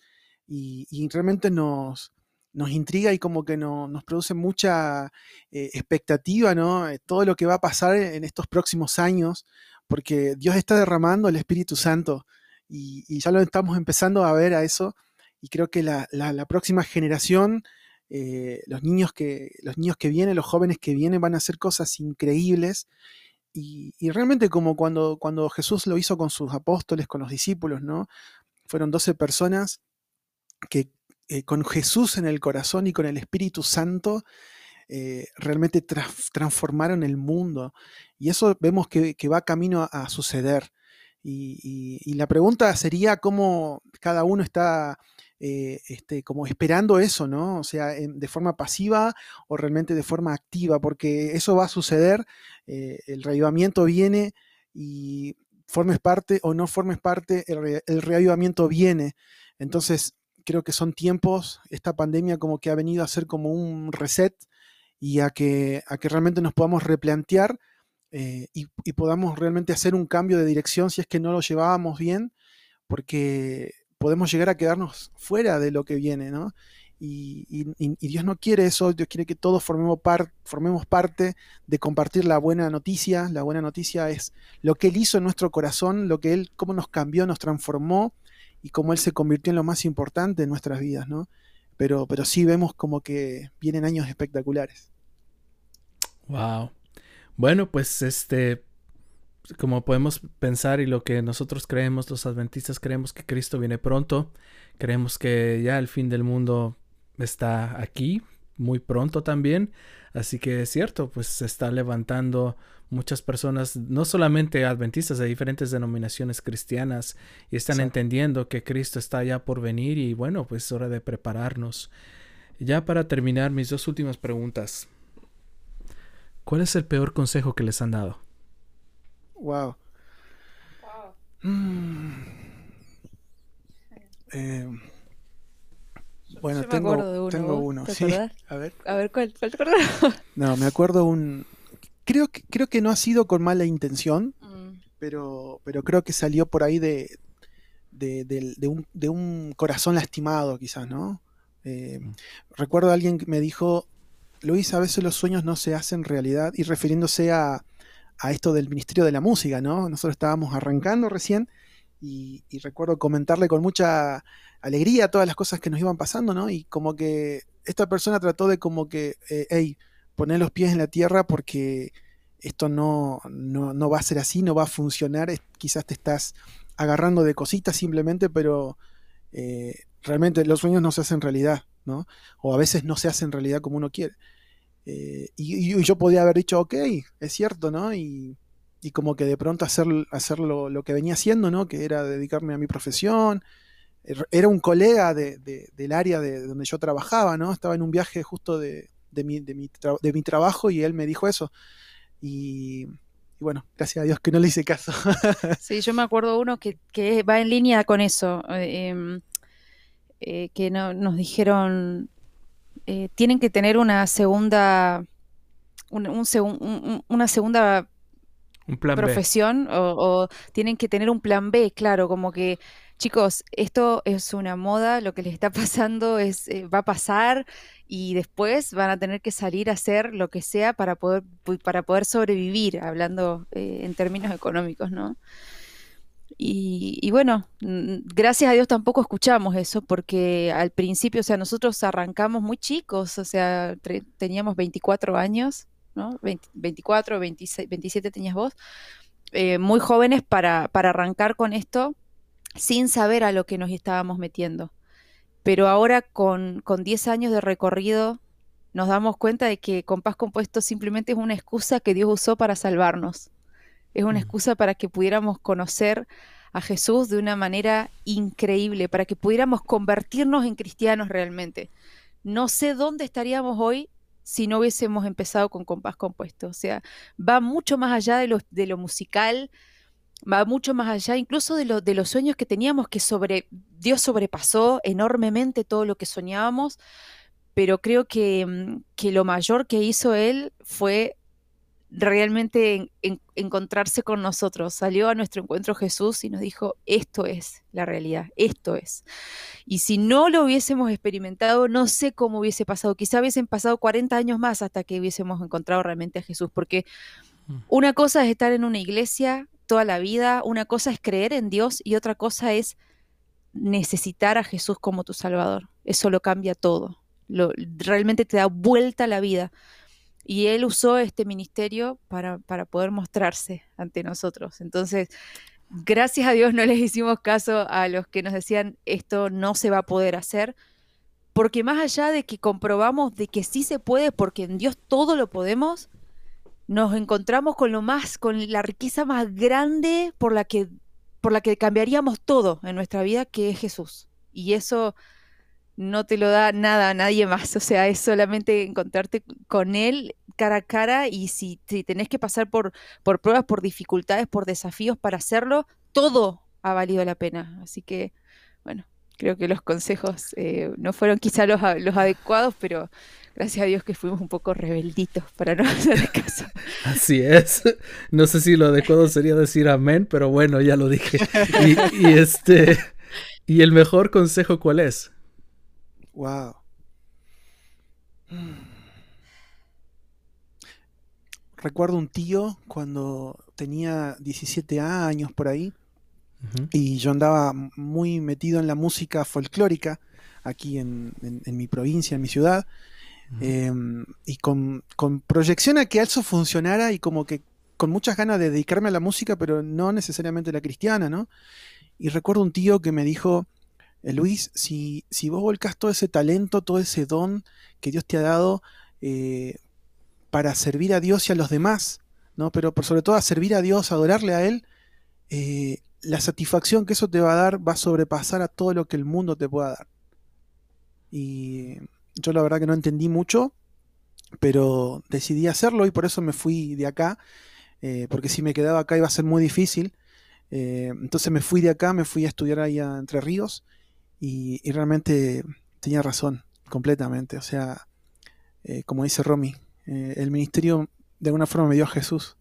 y, realmente nos, nos intriga y como que nos produce mucha eh, expectativa, ¿no? Eh, todo lo que va a pasar en estos próximos años, porque Dios está derramando el Espíritu Santo y, ya lo estamos empezando a ver a eso y creo que la, próxima generación, los, niños que, los niños que vienen, los jóvenes que vienen van a hacer cosas increíbles y, realmente como cuando, cuando Jesús lo hizo con sus apóstoles, con los discípulos, ¿no? Fueron 12 personas que eh, con Jesús en el corazón y con el Espíritu Santo eh, realmente transformaron el mundo. Y eso vemos que, va camino a, suceder. y, la pregunta sería cómo cada uno está eh, este, como esperando eso, ¿no? O sea, de forma pasiva o realmente de forma activa, porque eso va a suceder, eh, el reavivamiento viene y formes parte o no formes parte, el, reavivamiento viene. Entonces, creo que son tiempos, esta pandemia como que ha venido a ser como un reset y a que, a que realmente nos podamos replantear eh, y, y, podamos realmente hacer un cambio de dirección si es que no lo llevábamos bien, porque podemos llegar a quedarnos fuera de lo que viene, ¿no? Y, Dios no quiere eso, Dios quiere que todos formemos, parte de compartir la buena noticia. La buena noticia es lo que Él hizo en nuestro corazón, lo que Él, cómo nos cambió, nos transformó y cómo Él se convirtió en lo más importante en nuestras vidas, ¿no? Pero sí vemos como que vienen años espectaculares. Wow. Bueno, pues este, como podemos pensar y lo que nosotros creemos, los adventistas creemos que Cristo viene pronto, creemos que ya el fin del mundo está aquí, muy pronto también, así que es cierto, pues se está levantando muchas personas, no solamente adventistas de diferentes denominaciones cristianas, y están entendiendo que Cristo está ya por venir y bueno, pues es hora de prepararnos. Ya para terminar, mis dos últimas preguntas. ¿Cuál es el peor consejo que les han dado? Wow. Mm. Eh, bueno, tengo, uno, tengo uno. sí. A ver. A ver, ¿cuál, cuál te No, me acuerdo un. Creo que, creo que no ha sido con mala intención, mm. pero, pero creo que salió por ahí de, de, un, de un, corazón lastimado, quizás, ¿no? Eh, mm. recuerdo a alguien que me dijo, Luis, a veces los sueños no se hacen realidad, y refiriéndose a, a esto del Ministerio de la Música, ¿no? Nosotros estábamos arrancando recién y, recuerdo comentarle con mucha alegría todas las cosas que nos iban pasando, ¿no? Y como que esta persona trató de como que, eh, hey, poner los pies en la tierra porque esto no, no, va a ser así, no va a funcionar, quizás te estás agarrando de cositas simplemente, pero eh, realmente los sueños no se hacen realidad, ¿no? O a veces no se hacen realidad como uno quiere. Eh, y, yo podía haber dicho, ok, es cierto, ¿no? Y, como que de pronto hacer, hacer lo, que venía haciendo, ¿no? Que era dedicarme a mi profesión. Er, era un colega del área de donde yo trabajaba, ¿no? Estaba en un viaje justo de, mi, de mi, trabajo y él me dijo eso. Y, bueno, gracias a Dios que no le hice caso. sí, yo me acuerdo uno que, va en línea con eso, eh, em, eh, que no, nos dijeron, eh, tienen que tener una segunda, un, una segunda profesión o, tienen que tener un plan B, claro, como que chicos, esto es una moda, lo que les está pasando es eh, va a pasar y después van a tener que salir a hacer lo que sea para poder para poder sobrevivir, hablando eh, en términos económicos, ¿no? Y, bueno, gracias a Dios tampoco escuchamos eso, porque al principio, o sea, nosotros arrancamos muy chicos, o sea, teníamos 24 años ¿no? 24, 26, 27 tenías vos, eh, muy jóvenes para, para arrancar con esto sin saber a lo que nos estábamos metiendo. Pero ahora con, con 10 años de recorrido nos damos cuenta de que Compás Compuesto simplemente es una excusa que Dios usó para salvarnos. Es una Mm. excusa para que pudiéramos conocer a Jesús de una manera increíble, para que pudiéramos convertirnos en cristianos realmente. No sé dónde estaríamos hoy si no hubiésemos empezado con Compás Compuesto. O sea, va mucho más allá de lo, de lo musical, va mucho más allá incluso de, lo, de los sueños que teníamos, que sobre, Dios sobrepasó enormemente todo lo que soñábamos, pero creo que, mm, que lo mayor que hizo Él fue realmente en- en- encontrarse con nosotros. Salió a nuestro encuentro Jesús y nos dijo, esto es la realidad, esto es. Y si no lo hubiésemos experimentado, no sé cómo hubiese pasado. Quizá hubiesen pasado 40 años más hasta que hubiésemos encontrado realmente a Jesús, porque Mm. una cosa es estar en una iglesia toda la vida, una cosa es creer en Dios y otra cosa es necesitar a Jesús como tu Salvador. Eso lo cambia todo. Lo, realmente te da vuelta la vida. Y Él usó este ministerio para, para poder mostrarse ante nosotros. Entonces, gracias a Dios no les hicimos caso a los que nos decían esto no se va a poder hacer, porque más allá de que comprobamos de que sí se puede, porque en Dios todo lo podemos, nos encontramos con lo más, con la riqueza más grande por la que, por la que cambiaríamos todo en nuestra vida, que es Jesús. Y eso no te lo da nada, nadie más. O sea, es solamente encontrarte con Él cara a cara y si, si tenés que pasar por, por pruebas, por dificultades, por desafíos para hacerlo, todo ha valido la pena. Así que, bueno, creo que los consejos eh, no fueron quizá los, a- los adecuados, pero gracias a Dios que fuimos un poco rebelditos para no hacer caso. Así es. No sé si lo adecuado sería decir amén, pero bueno, ya lo dije. Y este. ¿Y el mejor consejo cuál es? Wow. Recuerdo un tío cuando tenía 17 años por ahí y yo andaba muy metido en la música folclórica aquí en, en- en mi provincia, en mi ciudad, eh, y con, con proyección a que eso funcionara y como que con muchas ganas de dedicarme a la música, pero no necesariamente la cristiana, ¿no? Y recuerdo un tío que me dijo, "Eh, Luis, si, si vos volcás todo ese talento, todo ese don que Dios te ha dado eh, para servir a Dios y a los demás, ¿no? Pero por sobre todo a servir a Dios, adorarle a Él, eh, la satisfacción que eso te va a dar va a sobrepasar a todo lo que el mundo te pueda dar. Y yo la verdad que no entendí mucho, pero decidí hacerlo y por eso me fui de acá, porque si me quedaba acá iba a ser muy difícil. Entonces me fui de acá, me fui a estudiar ahí a Entre Ríos y, realmente tenía razón, completamente. O sea, eh, como dice Romy, eh, el ministerio de alguna forma me dio a Jesús.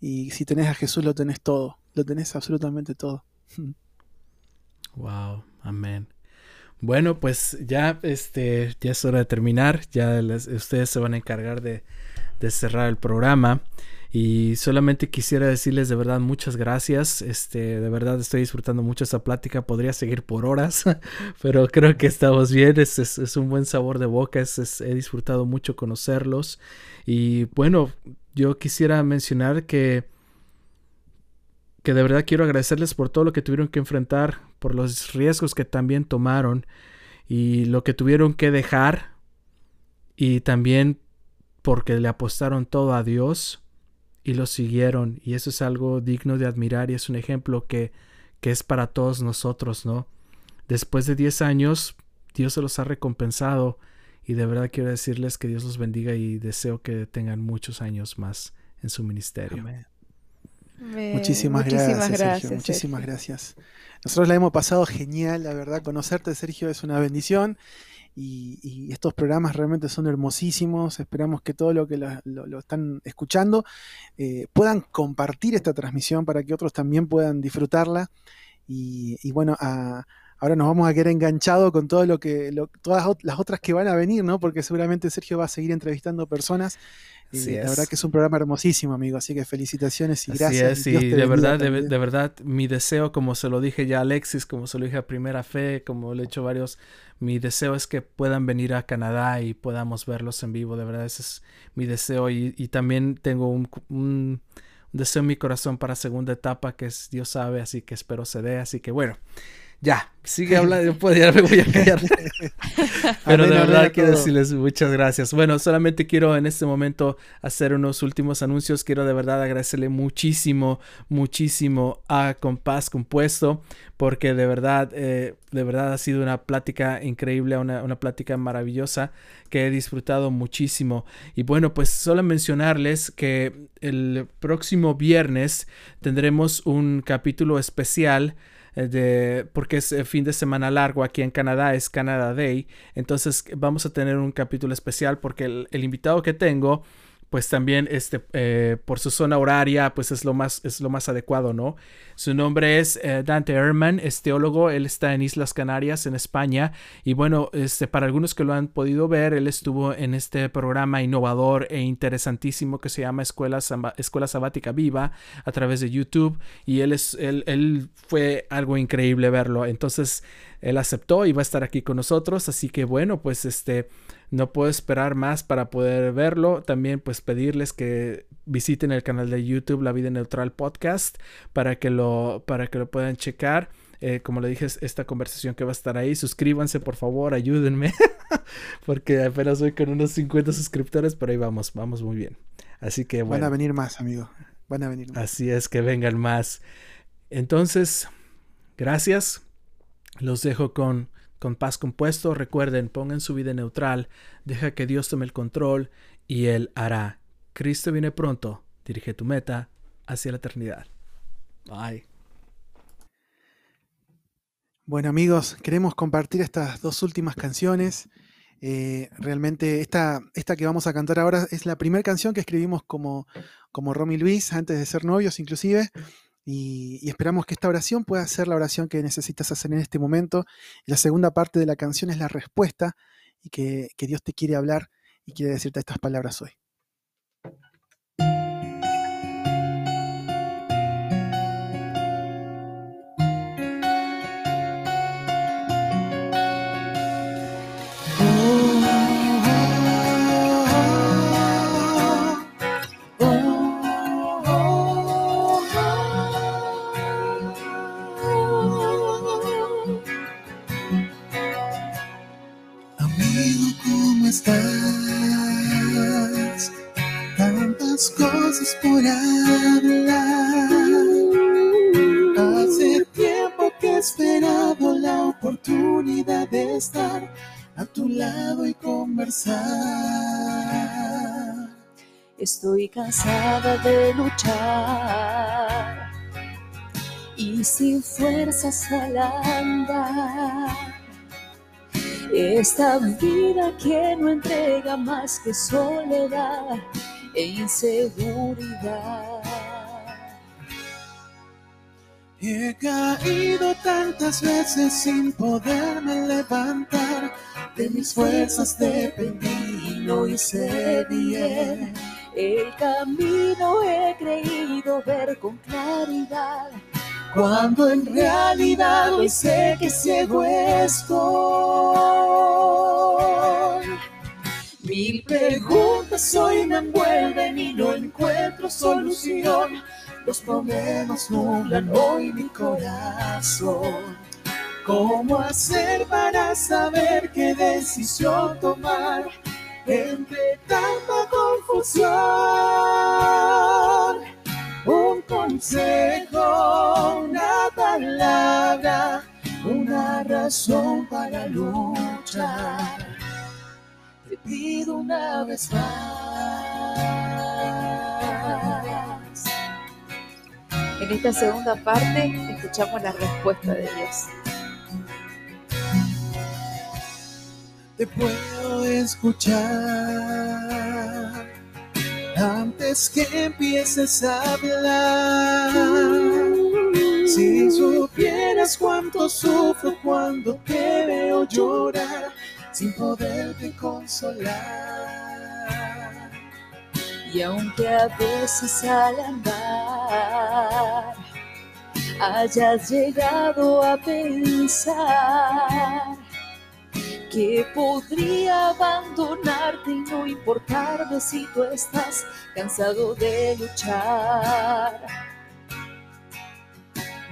Y si tenés a Jesús lo tenés todo, lo tenés absolutamente todo. Wow, amén. Bueno, pues ya, este, ya es hora de terminar. Ya les- ustedes se van a encargar de, de cerrar el programa. Y solamente quisiera decirles de verdad muchas gracias. Este, de verdad estoy disfrutando mucho esta plática. Podría seguir por horas, pero creo que estamos bien. Es, es- un buen sabor de boca. Es- he disfrutado mucho conocerlos. Y bueno, yo quisiera mencionar que que de verdad quiero agradecerles por todo lo que tuvieron que enfrentar, por los riesgos que también tomaron y lo que tuvieron que dejar y también porque le apostaron todo a Dios y lo siguieron y eso es algo digno de admirar y es un ejemplo que, que es para todos nosotros, ¿no? Después de 10 años, Dios se los ha recompensado y de verdad quiero decirles que Dios los bendiga y deseo que tengan muchos años más en su ministerio. Amén. Muchísimas, gracias, Sergio. Muchísimas gracias. Nosotros la hemos pasado genial, la verdad. Conocerte, Sergio, es una bendición. Y, y estos programas realmente son hermosísimos. Esperamos que todo lo que lo, están escuchando eh, puedan compartir esta transmisión para que otros también puedan disfrutarla. Y, bueno, ahora nos vamos a quedar enganchados con todo lo que, lo- todas las otras que van a venir, ¿no? Porque seguramente Sergio va a seguir entrevistando personas. Y Así la es. verdad que es un programa hermosísimo, amigo. Así que felicitaciones y Así gracias. es, y Dios y te de verdad, de, de verdad, mi deseo, como se lo dije ya a Alexis, como se lo dije a Primera Fe, como le he hecho varios, mi deseo es que puedan venir a Canadá y podamos verlos en vivo, de verdad, ese es mi deseo. Y, y también tengo un, un deseo en mi corazón para segunda etapa, que es Dios sabe, así que espero se dé, así que bueno. Ya, sigue hablando, pues ya me voy a callar. Pero de verdad quiero decirles muchas gracias. Bueno, solamente quiero en este momento hacer unos últimos anuncios. Quiero de verdad agradecerle muchísimo, muchísimo a Compás Compuesto, porque de verdad, eh, de verdad ha sido una plática increíble, una, una plática maravillosa que he disfrutado muchísimo. Y bueno, pues solo mencionarles que el próximo viernes tendremos un capítulo especial de porque es eh, fin de semana largo aquí en Canadá es Canada Day. Entonces vamos a tener un capítulo especial porque el invitado que tengo pues también este eh, por su zona horaria pues es lo más es lo más adecuado no su nombre es eh, Dante Herman es teólogo él está en Islas Canarias en España y bueno este para algunos que lo han podido ver él estuvo en este programa innovador e interesantísimo que se llama Escuela, Escuela Sabática Viva a través de YouTube y él es él fue algo increíble verlo. Entonces él aceptó y va a estar aquí con nosotros así que bueno pues este no puedo esperar más para poder verlo. También pues pedirles que visiten el canal de YouTube La Vida Neutral Podcast para que lo, para que lo puedan checar. Eh, como le dije, es esta conversación que va a estar ahí. Suscríbanse, por favor, ayúdenme. Porque apenas voy con unos 50 suscriptores, pero ahí vamos, vamos muy bien. Así que Van bueno. a venir más, amigo. Van a venir más. Así es, que vengan más. Entonces, gracias. Los dejo con, con paz compuesto. Recuerden, pongan su vida neutral. Deja que Dios tome el control y Él hará. Cristo viene pronto. Dirige tu meta hacia la eternidad. Bye. Bueno amigos, queremos compartir estas dos últimas canciones. Eh, realmente esta, esta que vamos a cantar ahora es la primera canción que escribimos como, como Romy Luis, antes de ser novios inclusive. Y, esperamos que esta oración pueda ser la oración que necesitas hacer en este momento. La segunda parte de la canción es la respuesta y que Dios te quiere hablar y quiere decirte estas palabras hoy. Cosas por hablar. Hace tiempo que he esperado la oportunidad de estar a tu lado y conversar. Estoy cansada de luchar y sin fuerzas al andar. Esta vida que no entrega más que soledad e inseguridad. He caído tantas veces sin poderme levantar. De mis fuerzas dependí y no hice bien. El camino he creído ver con claridad. Cuando en realidad hoy sé que ciego estoy. Mil preguntas hoy me envuelven y no encuentro solución. Los problemas nublan hoy mi corazón. ¿Cómo hacer para saber qué decisión tomar entre tanta confusión? Un consejo, una palabra, una razón para luchar. Una vez más. En esta segunda parte escuchamos la respuesta de Dios. te puedo escuchar antes que empieces a hablar. Si supieras cuánto sufro cuando te veo llorar sin poderte consolar. Y aunque a veces al andar hayas llegado a pensar que podría abandonarte y no importarme si tú estás cansado de luchar.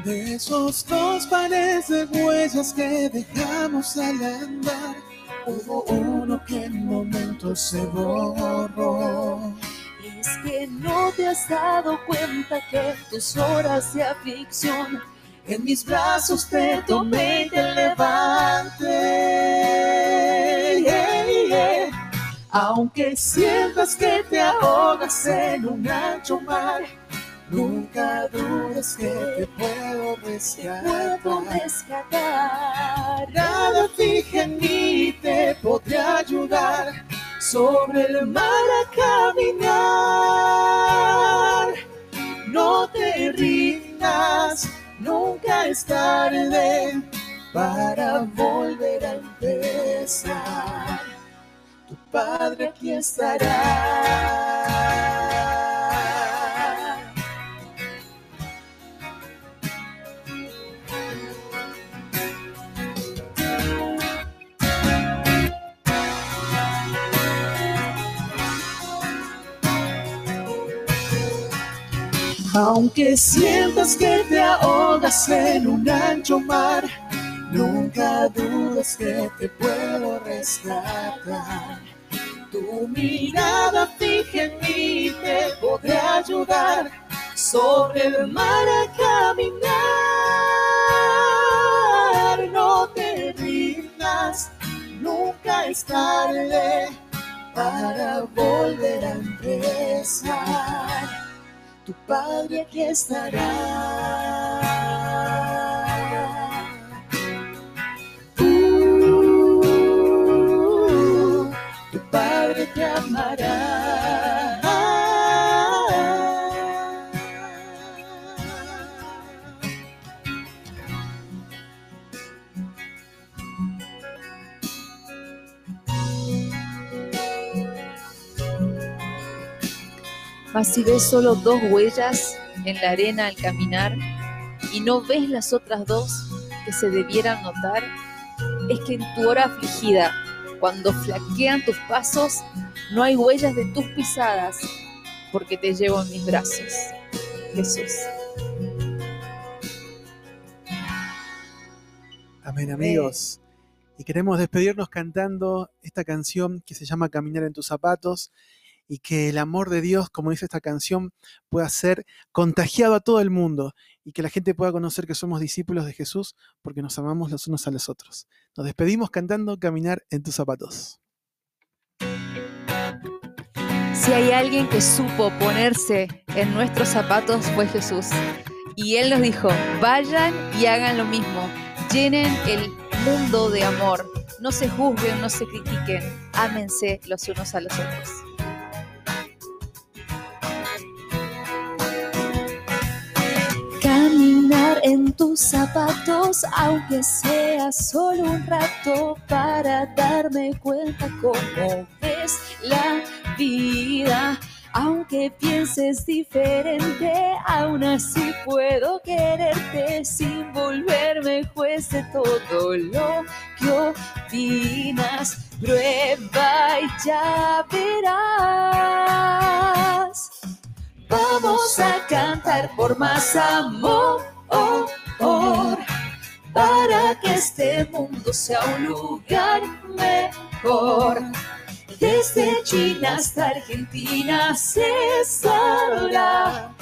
De esos dos pares de huellas que dejamos al andar, hubo uno que en momentos se borró. Es que no te has dado cuenta que tus horas de aflicción En mis brazos te tomé y te levanté. Yeah, yeah. Aunque sientas que te ahogas en un ancho mar, nunca dudes que te puedo puedo rescatar. rescatar. Nada fija en mí te podré ayudar sobre el mar a caminar. No te rindas, nunca es tarde para volver a empezar. Tu padre aquí estará. Aunque sientas que te ahogas en un ancho mar, nunca dudes que te puedo rescatar. Tu mirada fija en mí te podré ayudar sobre el mar a caminar. No te rindas, nunca es tarde para volver a empezar tu Padre aquí estará. Tu Padre te amará. Si ves solo dos huellas en la arena al caminar y no ves las otras dos que se debieran notar, es que en tu hora afligida, cuando flaquean tus pasos, no hay huellas de tus pisadas, porque te llevo en mis brazos. Jesús. Amén, amigos. Y queremos despedirnos cantando esta canción que se llama Caminar en tus zapatos y que el amor de Dios, como dice esta canción, pueda ser contagiado a todo el mundo y que la gente pueda conocer que somos discípulos de Jesús porque nos amamos los unos a los otros. Nos despedimos cantando Caminar en tus zapatos. Si hay alguien que supo ponerse en nuestros zapatos fue Jesús. Y Él nos dijo, vayan y hagan lo mismo, llenen el mundo de amor, no se juzguen, no se critiquen, ámense los unos a los otros. En tus zapatos, aunque sea solo un rato, para darme cuenta cómo ves la vida. Aunque pienses diferente, aún así puedo quererte sin volverme juez de todo lo que opinas. Prueba y ya verás. Vamos a cantar por más amor, para que este mundo sea un lugar mejor. Desde China hasta Argentina se sabrá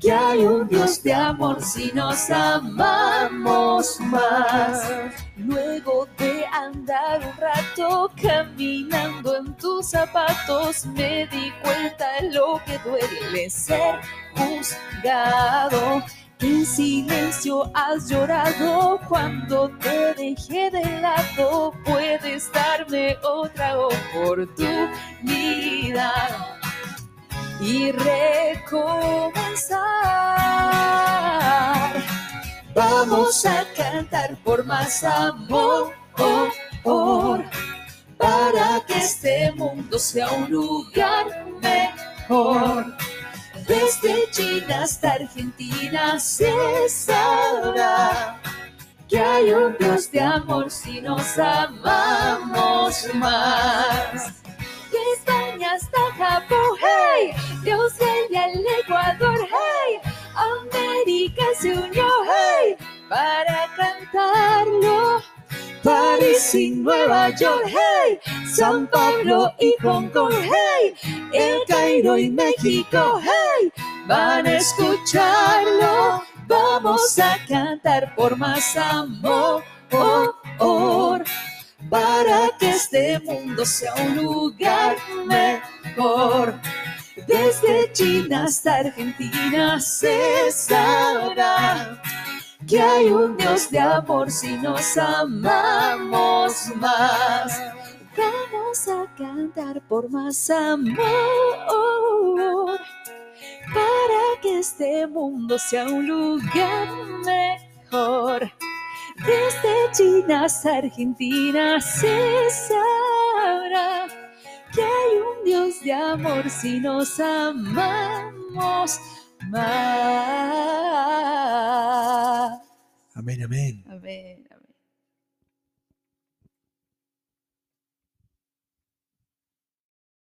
que hay un Dios de amor si nos amamos más. Luego de andar un rato caminando en tus zapatos, me di cuenta lo que duele ser juzgado. En silencio has llorado cuando te dejé de lado. Puedes darme otra oportunidad y recomenzar. Vamos a cantar por más amor, para que este mundo sea un lugar mejor. Desde China hasta Argentina se sabrá que hay un Dios de amor si nos amamos más. De España hasta Japón, hey, Dios y el Ecuador, hey, América se unió, hey, para cantarlo. París y Nueva York, hey, San Pablo y Hong Kong, hey, El Cairo y México, hey, van a escucharlo. Vamos a cantar por más amor, para que este mundo sea un lugar mejor. Desde China hasta Argentina se sabrá que hay un Dios de amor si nos amamos más. Vamos a cantar por más amor para que este mundo sea un lugar mejor. Desde China hasta Argentina se sabrá que hay un Dios de amor si nos amamos más. Amén, amén. Amén.